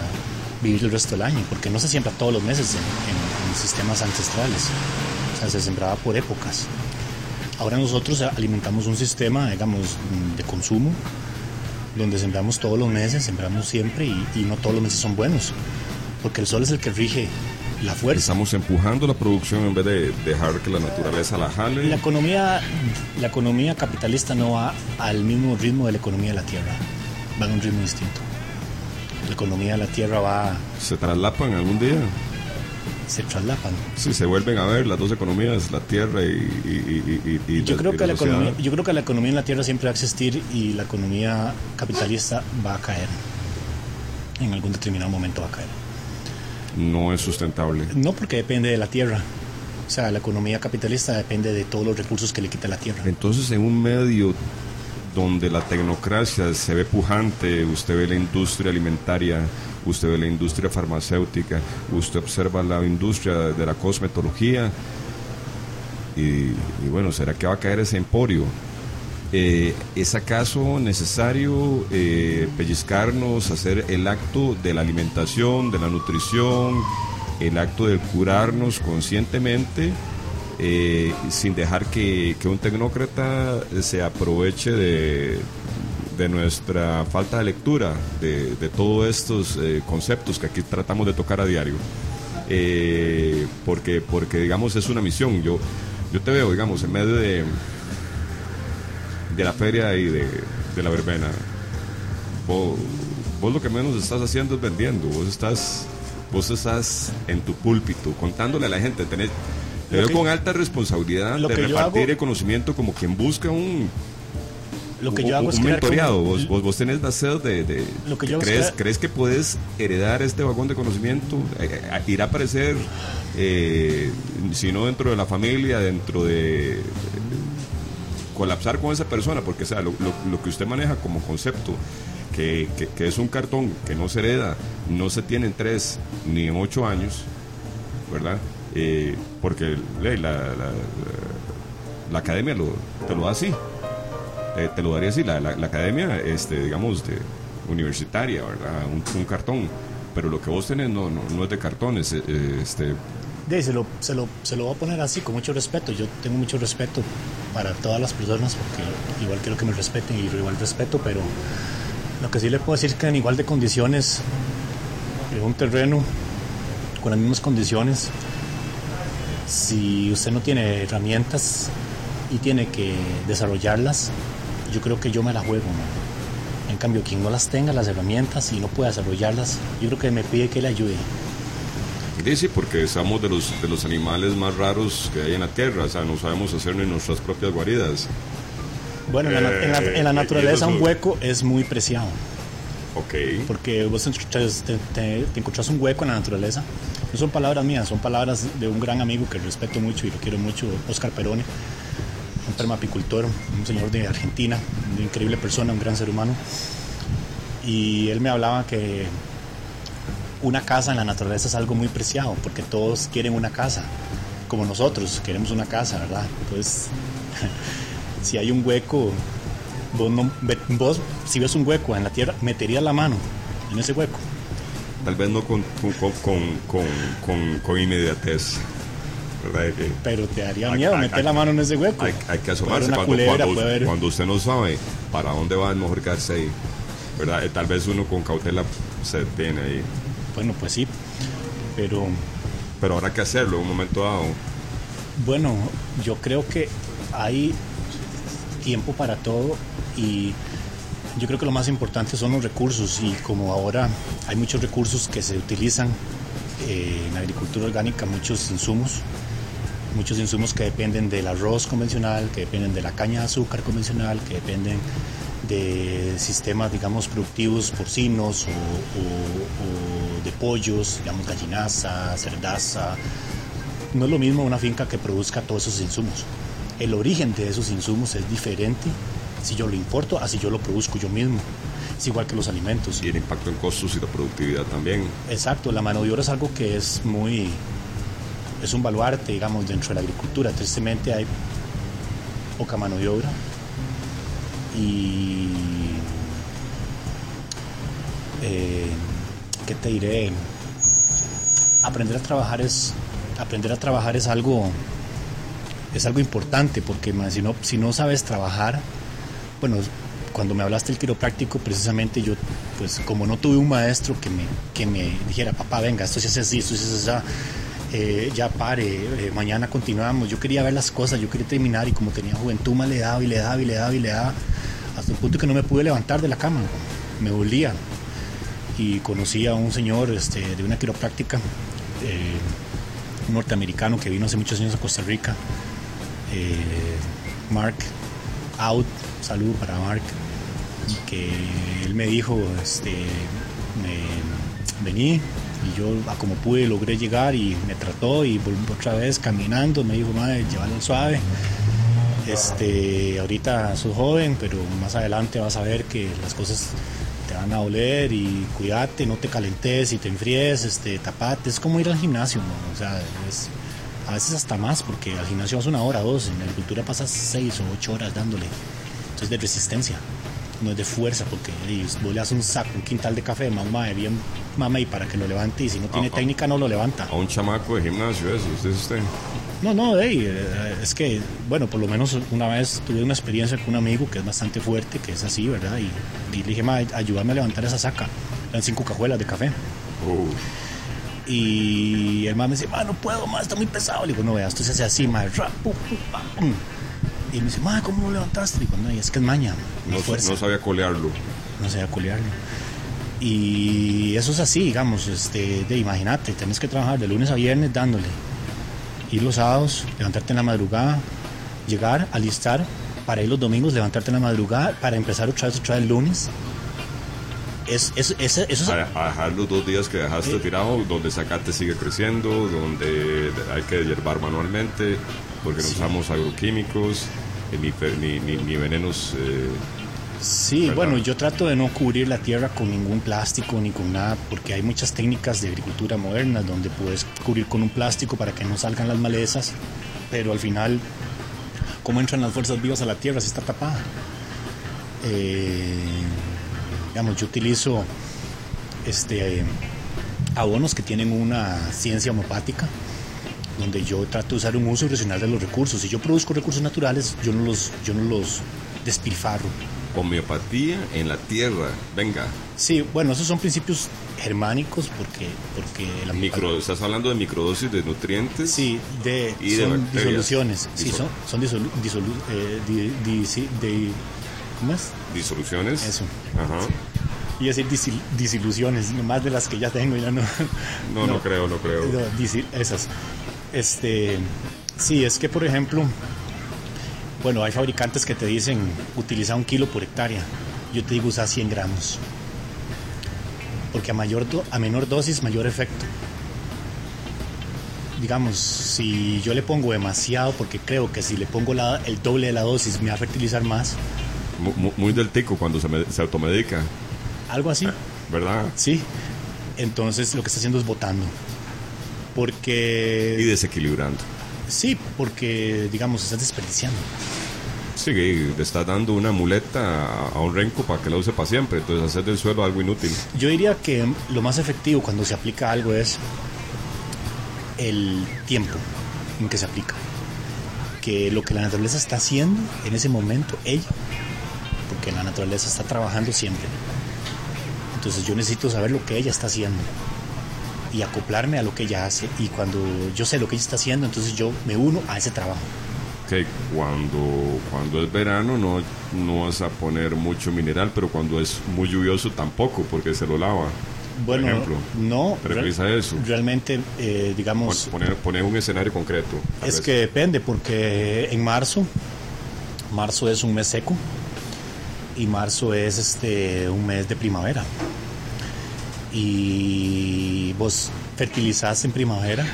vivir el resto del año, porque no se siembra todos los meses en, en sistemas ancestrales, o sea, se sembraba por épocas. Ahora nosotros alimentamos un sistema, digamos, de consumo, donde sembramos todos los meses, sembramos siempre y, y no todos los meses son buenos porque el sol es el que rige la fuerza. Estamos empujando la producción en vez de dejar que la naturaleza la jale. La economía, la economía capitalista no va al mismo ritmo de la economía de la tierra, va a un ritmo distinto. La economía de la tierra va... ¿Se traslapan algún día? Se traslapan. Sí, se vuelven a ver las dos economías, la tierra y... yo, creo que la economía, yo creo que la economía en la tierra siempre va a existir y la economía capitalista va a caer. En algún determinado momento va a caer no es sustentable. No, porque depende de la tierra. O sea, la economía capitalista depende de todos los recursos que le quita la tierra. Entonces, en un medio donde la tecnocracia se ve pujante, usted ve la industria alimentaria, usted ve la industria farmacéutica, usted observa la industria de la cosmetología, y, y bueno, ¿será que va a caer ese emporio? Eh, ¿Es acaso necesario eh, pellizcarnos, hacer el acto de la alimentación, de la nutrición, el acto de curarnos conscientemente, eh, sin dejar que, un tecnócrata se aproveche de, nuestra falta de lectura de, todos estos conceptos que aquí tratamos de tocar a diario? porque, porque, digamos, es una misión. Yo, yo te veo, digamos, en medio de de la feria y de, la verbena, vos, lo que menos estás haciendo es vendiendo, vos estás, vos estás en tu púlpito contándole a la gente, tenés, te veo con alta responsabilidad de repartir el conocimiento como quien busca un lo que yo hago un mentoreado, vos, vos, tenés la sed de, lo que yo ¿crees, ¿crees que puedes heredar este vagón de conocimiento? Eh, eh, irá a aparecer, eh, si no dentro de la familia, dentro de, colapsar con esa persona, porque sea, lo, que usted maneja como concepto, que, es un cartón que no se hereda, no se tiene en tres ni en ocho años, ¿verdad? Eh, porque la, la, academia lo, te lo da así, eh, te lo daría así, la, academia, este, digamos, de, universitaria, ¿verdad? Un, cartón pero lo que vos tenés no, no, no es de cartones. eh, este, De, se, lo, se, lo, se lo voy a poner así, con mucho respeto. Yo tengo mucho respeto para todas las personas, porque igual quiero que me respeten y igual respeto, pero lo que sí le puedo decir es que en igual de condiciones, en un terreno con las mismas condiciones, si usted no tiene herramientas y tiene que desarrollarlas, yo creo que yo me la juego. ¿no? En cambio, quien no las tenga, las herramientas y no pueda desarrollarlas, yo creo que me pide que le ayude. Sí, porque estamos de los, de los animales más raros que hay en la tierra, o sea, no sabemos hacer ni nuestras propias guaridas. Bueno, en la, na- en la- en la Eh, naturaleza un hueco es muy preciado, Ok. porque vos te, te- te encontrás un hueco en la naturaleza. No son palabras mías, son palabras de un gran amigo que respeto mucho y lo quiero mucho, Oscar Perone, un permapicultor, un señor de Argentina, una increíble persona, un gran ser humano. Y él me hablaba que una casa en la naturaleza es algo muy preciado, porque todos quieren una casa, como nosotros queremos una casa, ¿verdad? Entonces, si hay un hueco, vos, no- vos, si ves un hueco en la tierra, meterías la mano en ese hueco. Tal vez no con, con, con, con, inmediatez. ¿Verdad? Que Pero te daría miedo hay- meter hay- la mano en ese hueco. hay, hay que asomarse cuando, culebra, cuando, cuando usted no sabe para dónde va, es mejor quedarse ahí. ¿Verdad? Eh, Tal vez uno con cautela se detiene ahí. Bueno, pues sí. Pero Pero habrá que hacerlo en un momento dado. bueno, yo creo que hay tiempo para todo y yo creo que lo más importante son los recursos y como ahora hay muchos recursos que se utilizan eh, en agricultura orgánica, muchos insumos, muchos insumos que dependen del arroz convencional, que dependen de la caña de azúcar convencional, que dependen de sistemas, digamos, productivos porcinos o, o- o de pollos, digamos, gallinaza, cerdaza. No es lo mismo una finca que produzca todos esos insumos. El origen de esos insumos es diferente si yo lo importo a si yo lo produzco yo mismo. Es igual que los alimentos. Y el impacto en costos y la productividad también. Exacto, la mano de obra es algo que es muy, es un baluarte, digamos, dentro de la agricultura. Tristemente hay poca mano de obra y, eh, ¿qué te diré? Aprender a trabajar es, aprender a trabajar es algo, es algo importante porque si no, si no sabes trabajar, bueno, cuando me hablaste del quiropráctico, precisamente yo, pues como no tuve un maestro que me, que me dijera, papá, venga, esto se hace así, esto se hace así, eh, ya pare, eh, mañana continuamos. Yo quería ver las cosas, yo quería terminar y como tenía juventud, más le daba y le daba y le daba y le daba, hasta el punto que no me pude levantar de la cama, me dolía. Y conocí a un señor este, de una quiropráctica, eh, un norteamericano que vino hace muchos años a Costa Rica, eh, Mark Out, salud para Mark, que él me dijo, este, me, vení, y yo a como pude logré llegar y me trató y volví otra vez caminando, me dijo, madre, llévalo suave. Este, ahorita sos joven, pero más adelante vas a ver que las cosas van a doler y cuídate, no te calentes y te enfríes, este, tapate, es como ir al gimnasio, ¿no? o sea, es, a veces hasta más, porque al gimnasio vas una hora, dos, en la agricultura pasas seis o ocho horas dándole, entonces de resistencia, no es de fuerza, porque ey, vos le das un saco, un quintal de café, mamá, bien mama y para que lo levante, y si no tiene Ah, ah. técnica no lo levanta. A un chamaco de gimnasio, eso, usted es usted. No, no, ey, eh, es que, bueno, por lo menos una vez tuve una experiencia con un amigo que es bastante fuerte, que es así, ¿verdad? Y, y le dije, ma, ayúdame a levantar esa saca. Eran cinco cajuelas de café. Uh, Y el man me dice, ma, no puedo, ma, está muy pesado. Le digo, no, vea, esto se hace así, ma, ra, pu, pu, pa, pum. Y me dice, ma, ¿cómo lo levantaste? Le digo, no, y es que es maña, no, sabía colearlo. no sé, culiarlo. Y eso es así, digamos, este, de imagínate, tenés que trabajar de lunes a viernes dándole. Ir los sábados, levantarte en la madrugada, llegar, alistar, para ir los domingos, levantarte en la madrugada, para empezar otra vez, otra vez el lunes. Es, es, es- eso es, A, a dejar los dos días que dejaste Sí. tirado, donde sacate sigue creciendo, donde hay que hierbar manualmente, porque no Sí. usamos agroquímicos, eh, ni, ni, ni, ni venenos. eh, Sí, ¿verdad? bueno, yo trato de no cubrir la tierra con ningún plástico ni con nada, porque hay muchas técnicas de agricultura modernas donde puedes cubrir con un plástico para que no salgan las malezas, pero al final, ¿cómo entran las fuerzas vivas a la tierra si está tapada? Eh, digamos, yo utilizo este abonos que tienen una ciencia homopática, donde yo trato de usar un uso racional de los recursos. Si yo produzco recursos naturales, yo no los, yo no los despilfarro. Homeopatía en la tierra, venga. Sí, bueno, esos son principios germánicos porque, porque la Micro, ¿Estás hablando de microdosis de nutrientes? Sí, de, son disoluciones. Sí, son, son disolu, disolu, eh, di, di, de, ¿Cómo es? Disoluciones. Eso. Ajá. Y decir disilusiones, más de las que ya tengo, ya no. No, no, creo, no creo. esas. Este, sí, es que por ejemplo, bueno, hay fabricantes que te dicen utiliza un kilo por hectárea. Yo te digo usa 100 gramos. Porque a, mayor a menor dosis, mayor efecto. Digamos, si yo le pongo demasiado, porque creo que si le pongo la, el doble de la dosis me va a fertilizar más. Muy, del tico cuando se, se automedica. Algo así. ¿Verdad? Sí. Entonces lo que está haciendo es botando. Porque... Y desequilibrando. Sí, porque, digamos, estás desperdiciando. Sí, le estás dando una muleta a un renco para que la use para siempre, entonces hacer del suelo algo inútil. Yo diría que lo más efectivo cuando se aplica algo es el tiempo en que se aplica. Que lo que la naturaleza está haciendo en ese momento, ella, porque la naturaleza está trabajando siempre. Entonces yo necesito saber lo que ella está haciendo y acoplarme a lo que ella hace. Y cuando yo sé lo que ella está haciendo, entonces yo me uno a ese trabajo. Que cuando, cuando es verano no, no vas a poner mucho mineral, pero cuando es muy lluvioso tampoco, porque se lo lava. Bueno, ejemplo, no. eso. Realmente, eh, digamos. Poner, poner un escenario concreto. Es que depende, porque en marzo, marzo es un mes seco y marzo es este un mes de primavera y vos fertilizás en primavera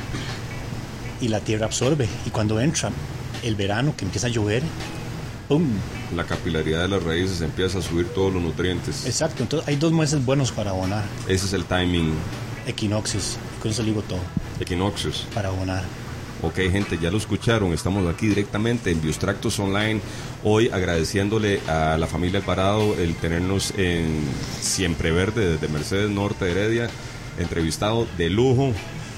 y la tierra absorbe. Y cuando entra el verano, que empieza a llover, ¡pum! La capilaridad de las raíces empieza a subir todos los nutrientes. Exacto, entonces hay dos meses buenos para abonar. Ese es el timing. Equinoccios, con eso digo todo. Equinoccios. Para abonar. Ok, gente, ya lo escucharon. Estamos aquí directamente en Biostractos Online. Hoy agradeciéndole a la familia Alvarado el tenernos en Siempre Verde desde Mercedes Norte Heredia. Entrevistado de lujo,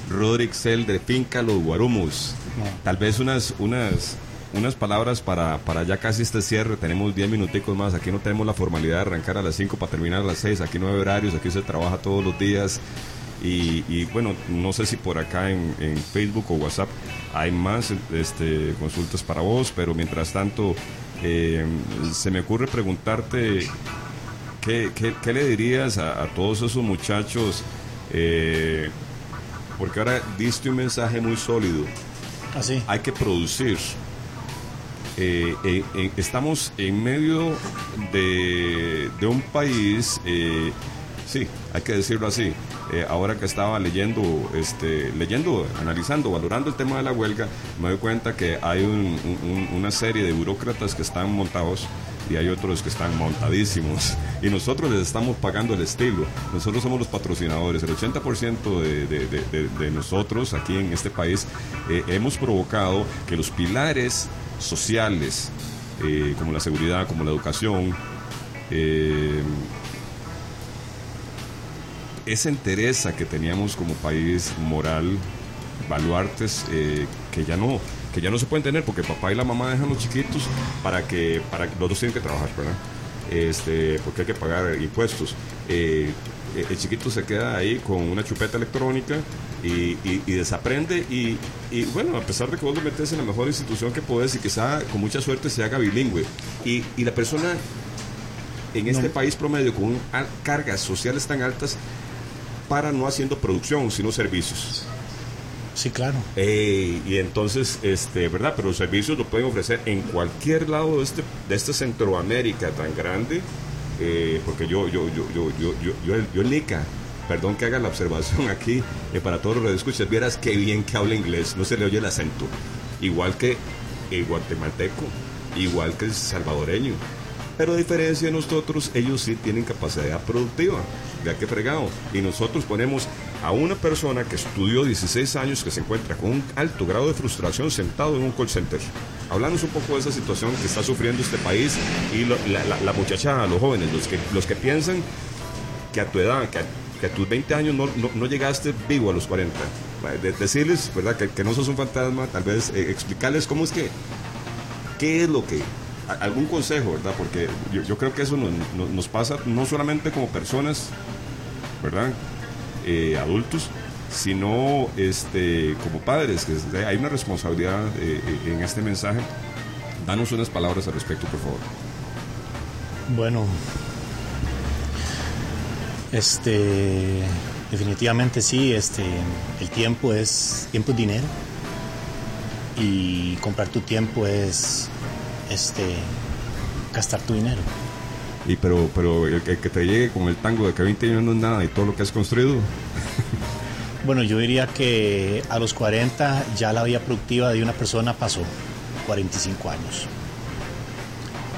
Roderick Cell de Finca Los Guarumos. Tal vez unas, unas, unas palabras para, para ya casi este cierre. Tenemos 10 minuticos más. Aquí no tenemos la formalidad de arrancar a las 5 para terminar a las 6. Aquí no horarios. Aquí se trabaja todos los días. Y, bueno, no sé si por acá en, Facebook o WhatsApp hay más este, consultas para vos, pero mientras tanto eh, se me ocurre preguntarte qué, le dirías a, todos esos muchachos, eh, porque ahora diste un mensaje muy sólido. Así. Ah, hay que producir. Eh, estamos en medio de, de un país, sí, hay que decirlo así, eh, ahora que estaba leyendo, este, leyendo, analizando, valorando el tema de la huelga, me doy cuenta que hay una serie de burócratas que están montados y hay otros que están montadísimos. Y nosotros les estamos pagando el estilo. Nosotros somos los patrocinadores. El 80% de, nosotros aquí en este país eh, hemos provocado que los pilares sociales, eh, como la seguridad, como la educación, esa entereza que teníamos como país moral, baluartes eh, que ya no que ya no se pueden tener porque papá y la mamá dejan los chiquitos para que para los dos tienen que trabajar, ¿verdad? Este, porque hay que pagar impuestos. Eh, el chiquito se queda ahí con una chupeta electrónica y, desaprende y, bueno, a pesar de que vos lo metes en la mejor institución que puedes y quizá con mucha suerte se haga bilingüe y, la persona en este país promedio con cargas sociales tan altas para no haciendo producción, sino servicios. Sí, claro. Eh, y entonces, este, ¿verdad? Pero los servicios lo pueden ofrecer en cualquier lado de este, de este Centroamérica tan grande, eh, porque yo, yo, yo, yo, yo, yo, yo, yo, Nica, perdón que haga la observación aquí, eh, para todos los escuchas, vieras qué bien que habla inglés, no se le oye el acento, igual que el guatemalteco, igual que el salvadoreño, pero a diferencia de nosotros, ellos sí tienen capacidad productiva. Ya que fregado. Y nosotros ponemos a una persona que estudió 16 años, que se encuentra con un alto grado de frustración sentado en un call center. Hablamos un poco de esa situación que está sufriendo este país y la, muchacha, los jóvenes, los que, los que piensan que a tu edad, que a tus 20 años no, no, llegaste vivo a los 40. decirles, ¿verdad? Que, que, no sos un fantasma, tal vez eh, explicarles cómo es que, qué es lo que, algún consejo, ¿verdad? Porque yo, creo que eso nos, nos, pasa no solamente como personas, ¿verdad? Eh, adultos, sino este, como padres, que hay una responsabilidad eh, en este mensaje. Danos unas palabras al respecto, por favor. Bueno, este, definitivamente sí, este, el tiempo es, tiempo es dinero y comprar tu tiempo es, este, gastar tu dinero. Y pero, pero el que, te llegue con el tango de que 20 años no es nada y todo lo que has construido. bueno, yo diría que a los 40 ya la vida productiva de una persona pasó 45 años.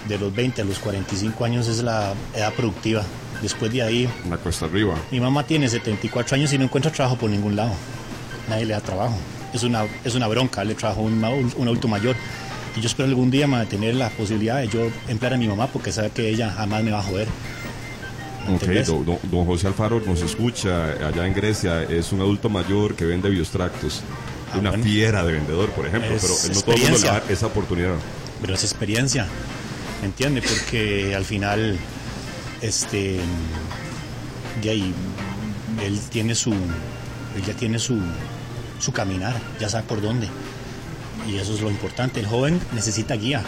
De los 20 a los 45 años es la edad productiva. Después de ahí... La cuesta arriba. Mi mamá tiene 74 años y no encuentra trabajo por ningún lado. Nadie le da trabajo. Es una, es una bronca, le trabajo un, un adulto mayor. Y yo espero algún día tener la posibilidad de yo emplear a mi mamá porque sabe que ella jamás me va a joder. Ok, don, José Alfaro nos escucha allá en Grecia, es un adulto mayor que vende biostractos, ah, una fiera de vendedor, por ejemplo, pero no todo el mundo le da esa oportunidad. Pero es experiencia, ¿me entiende? Porque al final, este, de ahí, él tiene su, él ya tiene su, su caminar, ya sabe por dónde y eso es lo importante. El joven necesita guía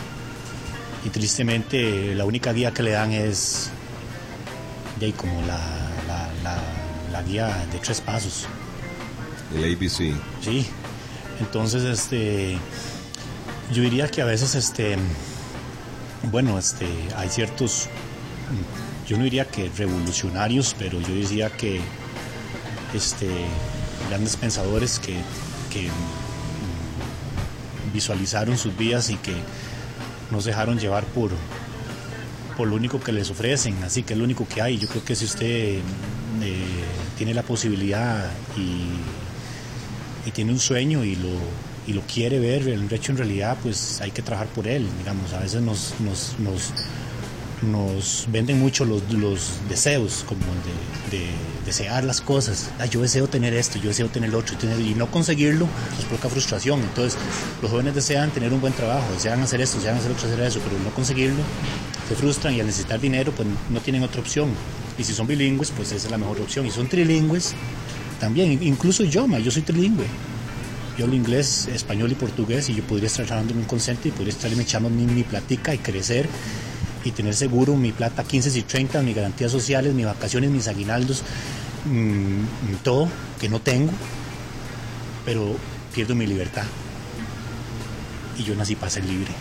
y tristemente la única guía que le dan es de como la, la, guía de tres pasos. El ABC. Sí, entonces este, yo diría que a veces este, bueno, este, hay ciertos, yo no diría que revolucionarios, pero yo diría que este, grandes pensadores que, que visualizaron sus vidas y que nos dejaron llevar por, por lo único que les ofrecen, así que es lo único que hay. Yo creo que si usted eh, tiene la posibilidad y, tiene un sueño y lo, y lo quiere ver, el hecho en realidad, pues hay que trabajar por él. Digamos, a veces nos, nos nos venden mucho los, deseos, como de, desear las cosas. yo deseo tener esto, yo deseo tener lo otro, y, no conseguirlo nos provoca frustración. Entonces, los jóvenes desean tener un buen trabajo, desean hacer esto, desean hacer otro, hacer eso, pero no conseguirlo se frustran y al necesitar dinero, pues no tienen otra opción. Y si son bilingües, pues esa es la mejor opción. Y son trilingües, también, incluso yo, yo soy trilingüe. Yo hablo inglés, español y portugués y yo podría estar trabajando en un concepto y podría estarme echando mi, mi platica y crecer y tener seguro mi plata 15 y 30, mis garantías sociales, mis vacaciones, mis aguinaldos, mm, todo que no tengo, pero pierdo mi libertad. Y yo nací para ser libre.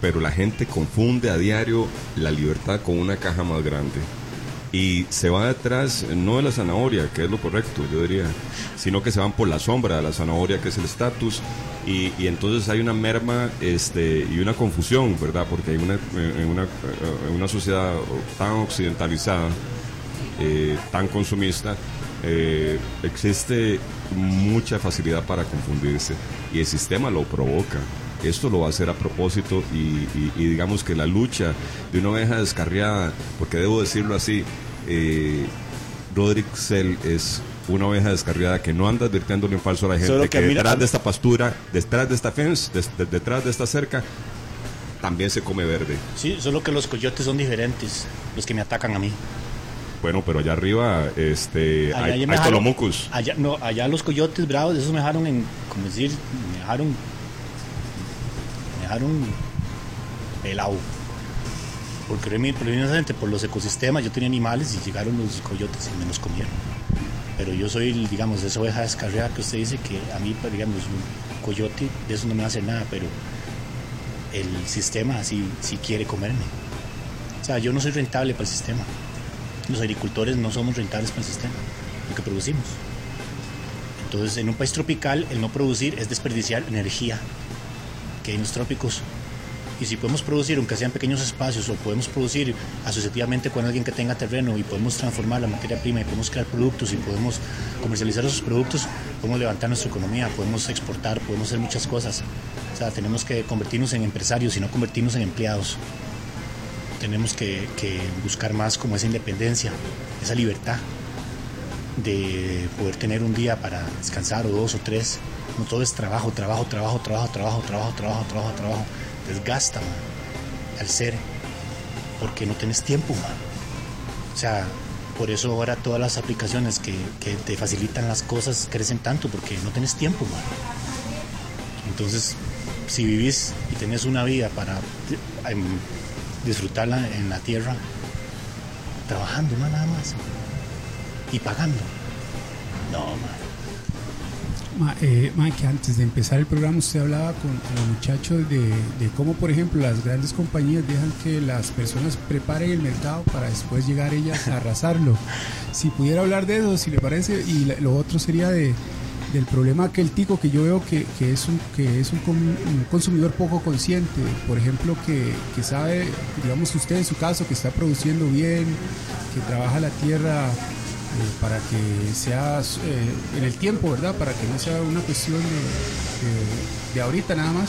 Pero la gente confunde a diario la libertad con una caja más grande y se va detrás no de la zanahoria, que es lo correcto, yo diría, sino que se van por la sombra de la zanahoria, que es el estatus, y, entonces hay una merma este, y una confusión, ¿verdad? Porque hay una, en, una, en una sociedad tan occidentalizada, eh, tan consumista, eh, existe mucha facilidad para confundirse y el sistema lo provoca esto lo va a hacer a propósito y, digamos que la lucha de una oveja descarriada, porque debo decirlo así, eh, Roderick Sell es una oveja descarriada que no anda advirtiéndole en falso a la gente, que, detrás de esta pastura, detrás de esta fence, detrás de esta cerca, también se come verde. Sí, solo que los coyotes son diferentes, los que me atacan a mí. Bueno, pero allá arriba este, hay, hay Allá, no, allá los coyotes bravos, esos me dejaron en, como decir, me dejaron dejaron pelado. Porque precisamente por los ecosistemas yo tenía animales y llegaron los coyotes y me los comieron. Pero yo soy, digamos, esa oveja descarriada que usted dice que a mí, pues, digamos, un coyote, de eso no me va a hacer nada, pero el sistema sí, sí quiere comerme. O sea, yo no soy rentable para el sistema. Los agricultores no somos rentables para el sistema, lo que producimos. Entonces, en un país tropical, el no producir es desperdiciar energía que hay en los trópicos. Y si podemos producir, aunque sean pequeños espacios, o podemos producir asociativamente con alguien que tenga terreno y podemos transformar la materia prima y podemos crear productos y podemos comercializar esos productos, podemos levantar nuestra economía, podemos exportar, podemos hacer muchas cosas. O sea, tenemos que convertirnos en empresarios y no convertirnos en empleados. tenemos que, que buscar más como esa independencia, esa libertad de poder tener un día para descansar o dos o tres. No todo es trabajo, trabajo, trabajo, trabajo, trabajo, trabajo, trabajo, trabajo, trabajo. Desgasta, al ser, porque no tienes tiempo. O sea, por eso ahora todas las aplicaciones que, que te facilitan las cosas crecen tanto, porque no tienes tiempo. Entonces, si vivís y tenés una vida para em, disfrutarla en la tierra, trabajando, nada más y pagando. No. Ma, eh, ma, que antes de empezar el programa usted hablaba con, con los muchachos de, de cómo, por ejemplo, las grandes compañías dejan que las personas preparen el mercado para después llegar ellas a arrasarlo. Si pudiera hablar de eso, si le parece, y la- lo otro sería de, del problema que el tico que yo veo que, que es un que es un, un consumidor poco consciente por ejemplo que, que sabe digamos usted en su caso que está produciendo bien que trabaja la tierra para que sea eh, en el tiempo verdad para que no sea una cuestión de, ahorita nada más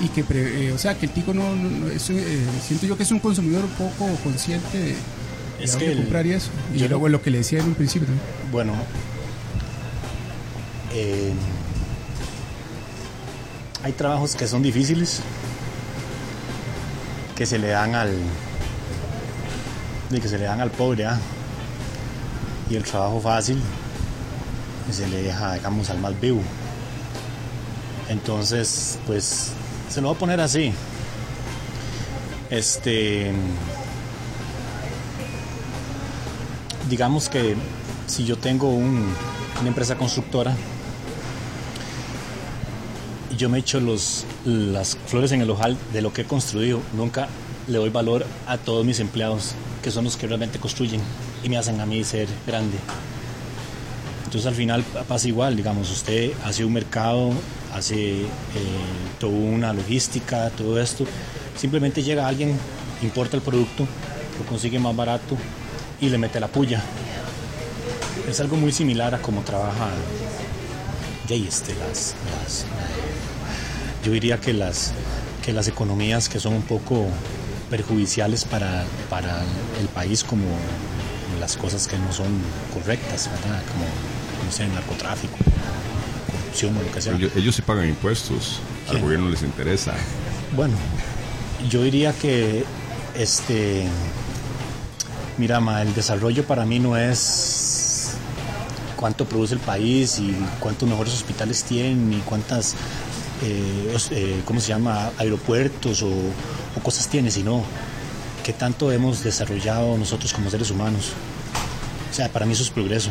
y que pre- eh, o sea que el tico no, no- no- es, eh, siento yo que es un consumidor poco consciente de, Es que comprar y eso y yo luego lo que le decía en un principio también. Bueno, eh, hay trabajos que son difíciles, que se le dan al, de que se le dan al pobre, ¿ah? Y el trabajo fácil se le deja, digamos, al más vivo. Entonces, pues, se lo voy a poner así. Este, digamos que si yo tengo un- una empresa constructora yo me echo los, las flores en el ojal de lo que he construido, nunca le doy valor a todos mis empleados, que son los que realmente construyen y me hacen a mí ser grande. Entonces al final pa- pasa igual, digamos, usted hace un mercado, hace eh, toda una logística, todo esto, simplemente llega alguien, importa el producto, lo consigue más barato y le mete la puya. Es algo muy similar a cómo trabaja ya, este, las- yo diría que las, que las economías que son un poco perjudiciales para, para el país como las cosas que no son correctas, ¿verdad? Como, no sé, narcotráfico, corrupción o lo que sea. Ellos, ellos sí pagan impuestos, al gobierno les interesa. Bueno, yo diría que este mira, ma, el desarrollo para mí no es cuánto produce el país y cuántos mejores hospitales tienen y cuántas eh, eh, ¿cómo se llama? aeropuertos o, o cosas tiene, sino qué tanto hemos desarrollado nosotros como seres humanos. O sea, para mí eso es progreso.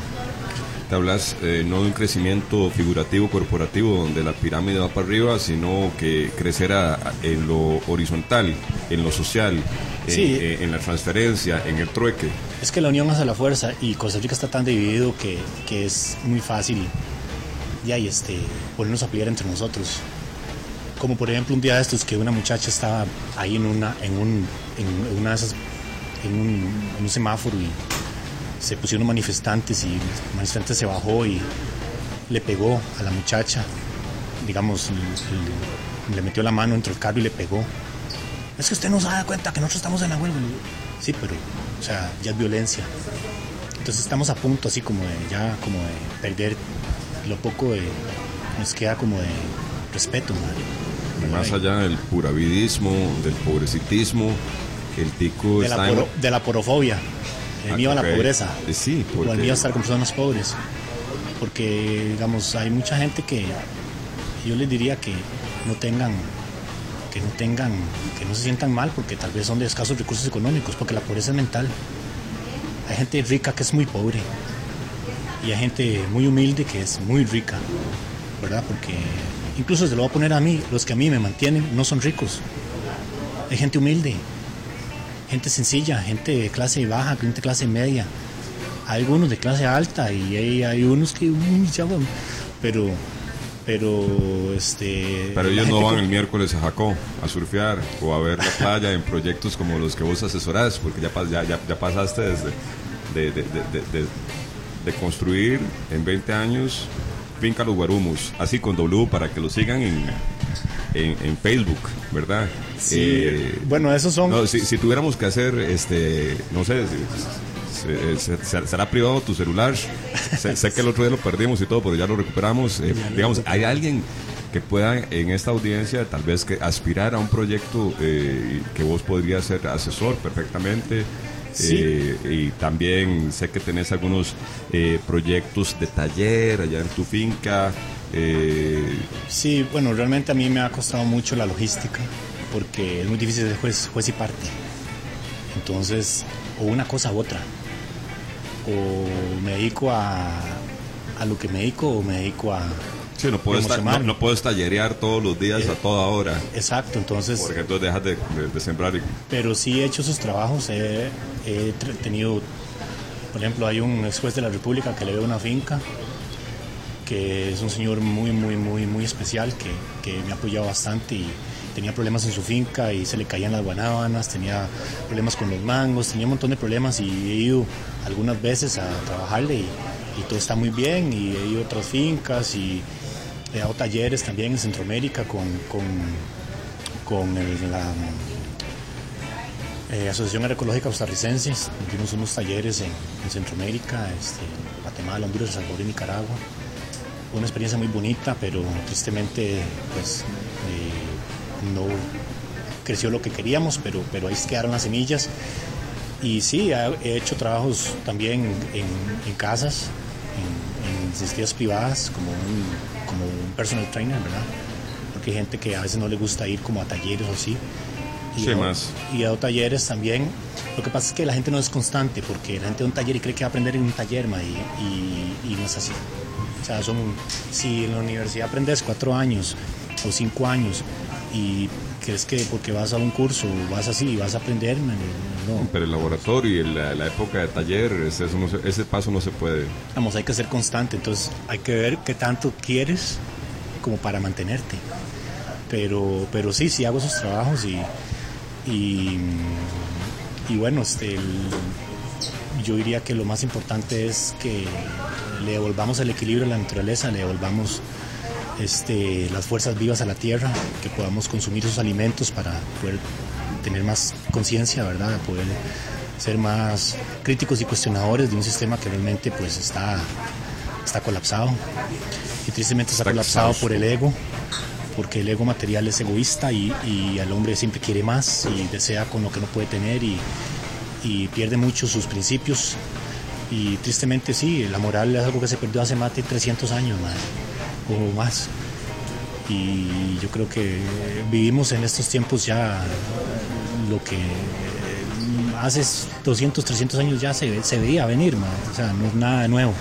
Te hablas eh, no de un crecimiento figurativo, corporativo, donde la pirámide va para arriba, sino que crecer a- a- en lo horizontal, en lo social, en, Sí. eh, en la transferencia, en el trueque. Es que la unión hace la fuerza y Costa Rica está tan dividido que, que es muy fácil ya y este, ponernos a pelear entre nosotros. Como por ejemplo un día de estos que una muchacha estaba ahí en una, en un, en una de esas, en un, en un semáforo y se pusieron manifestantes y el manifestante se bajó y le pegó a la muchacha, digamos, le, le metió la mano entre el carro y le pegó. Es que usted no se da cuenta que nosotros estamos en la huelga. Sí, pero, o sea, ya es violencia. Entonces estamos a punto así como de ya, como de perder lo poco de, nos queda como de respeto. Más allá del puravidismo, del pobrecitismo, el tico de, la está en- poro- de la porofobia, el a la pobreza, Sí, o el porque a estar con personas pobres. Porque, digamos, hay mucha gente que yo les diría que no tengan, que no tengan, que no se sientan mal porque tal vez son de escasos recursos económicos, porque la pobreza es mental. Hay gente rica que es muy pobre y hay gente muy humilde que es muy rica, ¿verdad? Porque incluso se lo voy a poner a mí, los que a mí me mantienen no son ricos. Hay gente humilde, gente sencilla, gente de clase baja, gente de clase media. Hay algunos de clase alta y hay, hay unos que, uy, ya, pero, pero, este. Pero ellos no van con- el miércoles a Jacó a surfear o a ver la playa en proyectos como los que vos asesorás, porque ya, ya, ya, ya pasaste desde de, de, de, de- de- de construir en 20 años Finca Los Guarumos, así con W para que lo sigan en, en, Facebook, ¿verdad? Sí, eh, bueno, esos son... si, tuviéramos que hacer, este, no sé, será privado tu celular. sé, que el otro día lo perdimos y todo, pero ya lo recuperamos. Eh, digamos, ¿hay alguien que pueda en esta audiencia tal vez que aspirar a un proyecto eh, que vos podrías ser asesor perfectamente? y también sé que tenés algunos proyectos de taller allá en tu finca. Eh, sí, bueno, realmente a mí me ha costado mucho la logística porque es muy difícil de juez, juez y parte. Entonces, o una cosa u otra. O me dedico a, a lo que me dedico o me dedico a, Sí, no puedes, no, puedes tallerear todos los días a toda hora. Exacto, entonces... Porque entonces dejas de, sembrar. Pero sí he hecho esos trabajos, he, he, tenido, por ejemplo, hay un ex juez de la República que le ve una finca que es un señor muy, muy, muy, muy especial, que, que me ha apoyado bastante y tenía problemas en su finca y se le caían las guanábanas, tenía problemas con los mangos, tenía un montón de problemas y he ido algunas veces a trabajarle y, todo está muy bien y he ido a otras fincas y he dado talleres también en Centroamérica con, con, con la eh, Asociación Agroecológica Costarricense, dimos unos talleres en, en Centroamérica, este, Guatemala, Honduras, El Salvador y Nicaragua una experiencia muy bonita, pero tristemente pues eh, no creció lo que queríamos, pero, pero ahí quedaron las semillas. Y sí, he hecho trabajos también en, casas, en, en privadas, como un, como un personal trainer, ¿verdad? Porque hay gente que a veces no le gusta ir como a talleres o así. Y, sí, más. y a talleres también. Lo que pasa es que la gente no es constante, porque la gente de un taller y cree que va a aprender en un taller, y, y no es así. O sea, son, si en la universidad aprendes cuatro años o cinco años y crees que porque vas a un curso vas así y vas a aprender, no. Pero el laboratorio y la, la época de taller, ese, ese paso no se puede. Vamos, hay que ser constante, entonces hay que ver qué tanto quieres como para mantenerte. Pero, pero sí, sí hago esos trabajos y, y, y bueno, este, yo diría que lo más importante es que le devolvamos el equilibrio a la naturaleza, le devolvamos este, las fuerzas vivas a la tierra, que podamos consumir esos alimentos para poder tener más conciencia, ¿verdad? Poder ser más críticos y cuestionadores de un sistema que realmente pues está, está colapsado. Y tristemente está, colapsado por el ego, porque el ego material es egoísta y, y el hombre siempre quiere más y desea con lo que no puede tener y, pierde mucho sus principios. Y tristemente sí, la moral es algo que se perdió hace más de 300 años o más. Y yo creo que vivimos en estos tiempos ya lo que hace 200, 300 años ya se, veía venir, o sea, no es nada nuevo.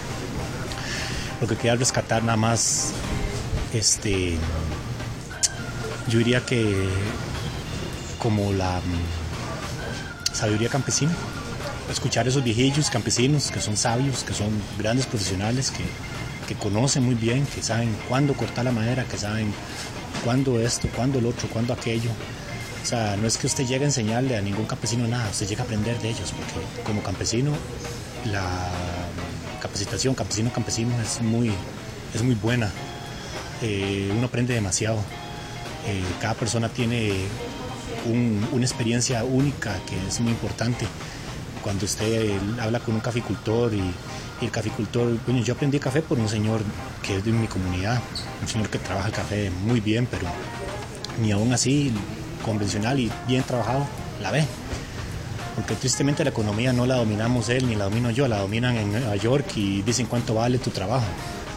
Lo que queda rescatar nada más, este, yo diría que como la sabiduría campesina. Escuchar esos viejillos campesinos que son sabios, que son grandes profesionales, que, que conocen muy bien, que saben cuándo cortar la madera, que saben cuándo esto, cuándo el otro, cuándo aquello. O sea, no es que usted llegue a enseñarle a ningún campesino nada, usted llega a aprender de ellos, porque como campesino la capacitación campesino-campesino es muy, es muy buena. Eh, uno aprende demasiado. Eh, cada persona tiene una experiencia única que es muy importante. Cuando usted habla con un caficultor y, el caficultor, bueno, yo aprendí café por un señor que es de mi comunidad, un señor que trabaja el café muy bien, pero ni aún así convencional y bien trabajado la ve. Porque tristemente la economía no la dominamos él ni la domino yo, la dominan en Nueva York y dicen cuánto vale tu trabajo.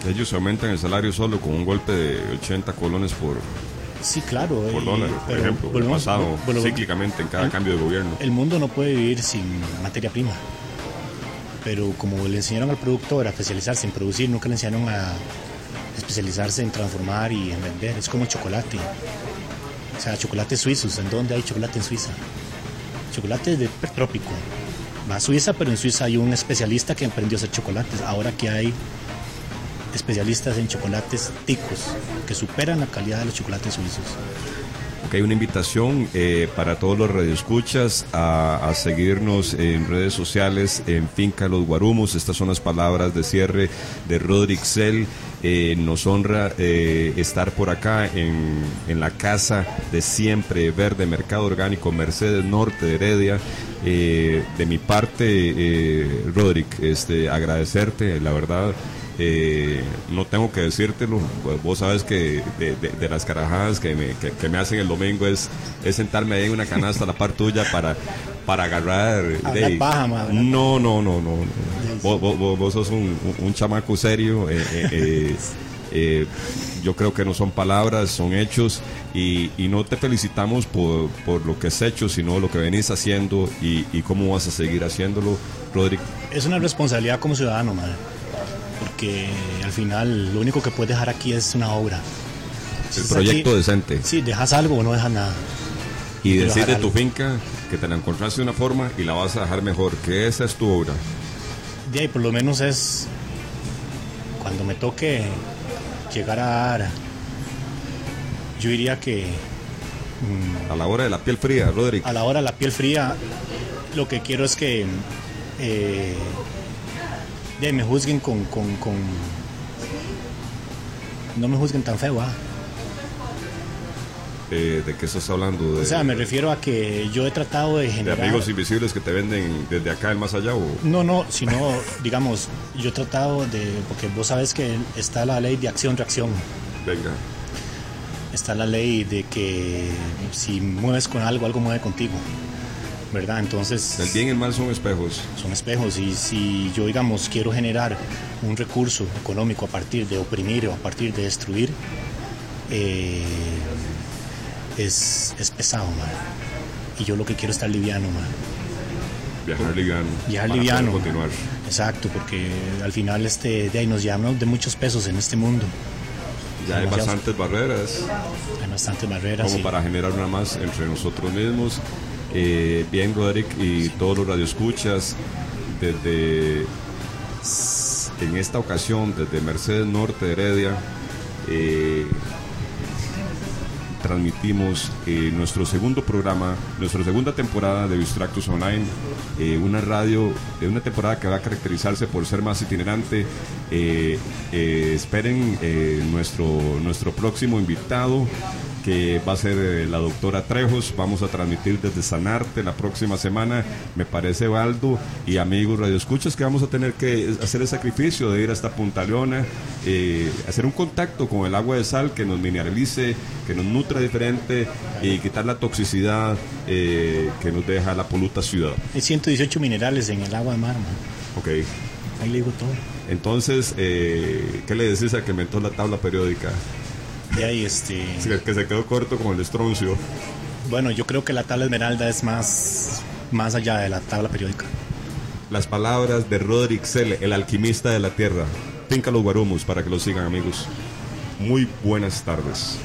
Ellos aumentan el salario solo con un golpe de 80 colones por, Sí, claro. Por dólares, por ejemplo, pasado cíclicamente en cada cambio de gobierno. El mundo no puede vivir sin materia prima. Pero como le enseñaron al productor a especializarse en producir, nunca le enseñaron a especializarse en transformar y en vender. Es como el chocolate. O sea, chocolates suizos. ¿En dónde hay chocolate en Suiza? Chocolate de trópico. Va a Suiza, pero en Suiza hay un especialista que aprendió a hacer chocolates. Ahora que hay especialistas en chocolates ticos que superan la calidad de los chocolates suizos. Ok, una invitación eh, para todos los radioescuchas a, a seguirnos en redes sociales en Finca Los Guarumos. Estas son las palabras de cierre de Roderick Cell. Eh, nos honra eh, estar por acá en, en la casa de siempre, Verde Mercado Orgánico, Mercedes Norte de Heredia. Eh, de mi parte, eh, Roderick, este, agradecerte, la verdad. Eh, no tengo que decírtelo, pues vos sabes que de, de- de las carajadas que me, que, que me hacen el domingo es, es sentarme ahí en una canasta a la par tuya para, para agarrar. De- paja, no, no, no, no. Vos, vos- vos- vos sos un, un- chamaco serio. eh, eh, yo creo que no son palabras, son hechos. Y, y no te felicitamos por, por lo que has hecho, sino lo que venís haciendo y, y cómo vas a seguir haciéndolo, Rodrigo. Es una responsabilidad como ciudadano, madre. Porque al final lo único que puedes dejar aquí es una obra. El proyecto aquí- decente. Sí, dejas algo o no dejas nada. Y decir de tu algo. finca que te la encontraste de una forma y la vas a dejar mejor, que esa es tu obra. De ahí por lo menos es cuando me toque llegar a dar, yo diría que mm, A la hora de la piel fría, Rodrigo. a la hora de la piel fría, lo que quiero es que eh, de me juzguen con, con, con- no me juzguen tan feo, ¿ah? Eh, ¿De qué estás hablando? De, O sea, me refiero a que yo he tratado de de generar... amigos invisibles que te venden desde acá, el más allá. O... No, no, sino, digamos, yo he tratado de, porque vos sabes que está la ley de acción-reacción, Venga. está la ley de que si mueves con algo, algo mueve contigo, ¿verdad? Entonces, El bien y el mal son espejos. son espejos y si yo, digamos, quiero generar un recurso económico a partir de oprimir o a partir de destruir, eh, es, es pesado, man. Y yo lo que quiero es estar liviano, man. Viajar liviano. Viajar liviano. continuar. Exacto, porque al final este, de ahí nos llamamos de muchos pesos en este mundo. Ya hay bastantes barreras Hay bastantes barreras. como para generar una más entre nosotros mismos. Eh, bien, Roderick, y todos los radioescuchas, desde en esta ocasión, desde Mercedes Norte de Heredia, eh, transmitimos eh, nuestro segundo programa, nuestra segunda temporada de Distractus Online, una radio de una temporada que va a caracterizarse por ser más itinerante. Esperen nuestro, nuestro próximo invitado que va a ser eh, la doctora Trejos. Vamos a transmitir desde Sanarte la próxima semana. Me parece, Baldo y amigos radioescuchas, que vamos a tener que hacer el sacrificio de ir hasta Punta Leona, eh, hacer un contacto con el agua de sal que nos mineralice, que nos nutra diferente y quitar la toxicidad eh, que nos deja la poluta ciudad. Hay 118 minerales en el agua de mar, man. Ok. Ahí le digo todo. Entonces, ¿qué le decís a que inventó la tabla periódica? Y ahí, este, Que que se quedó corto con el estroncio. bueno, yo creo que la tabla esmeralda es más, más allá de la tabla periódica. Las palabras de Roderick Selle, el alquimista de la tierra. Finca los Guarumos para que lo sigan amigos. Muy buenas tardes.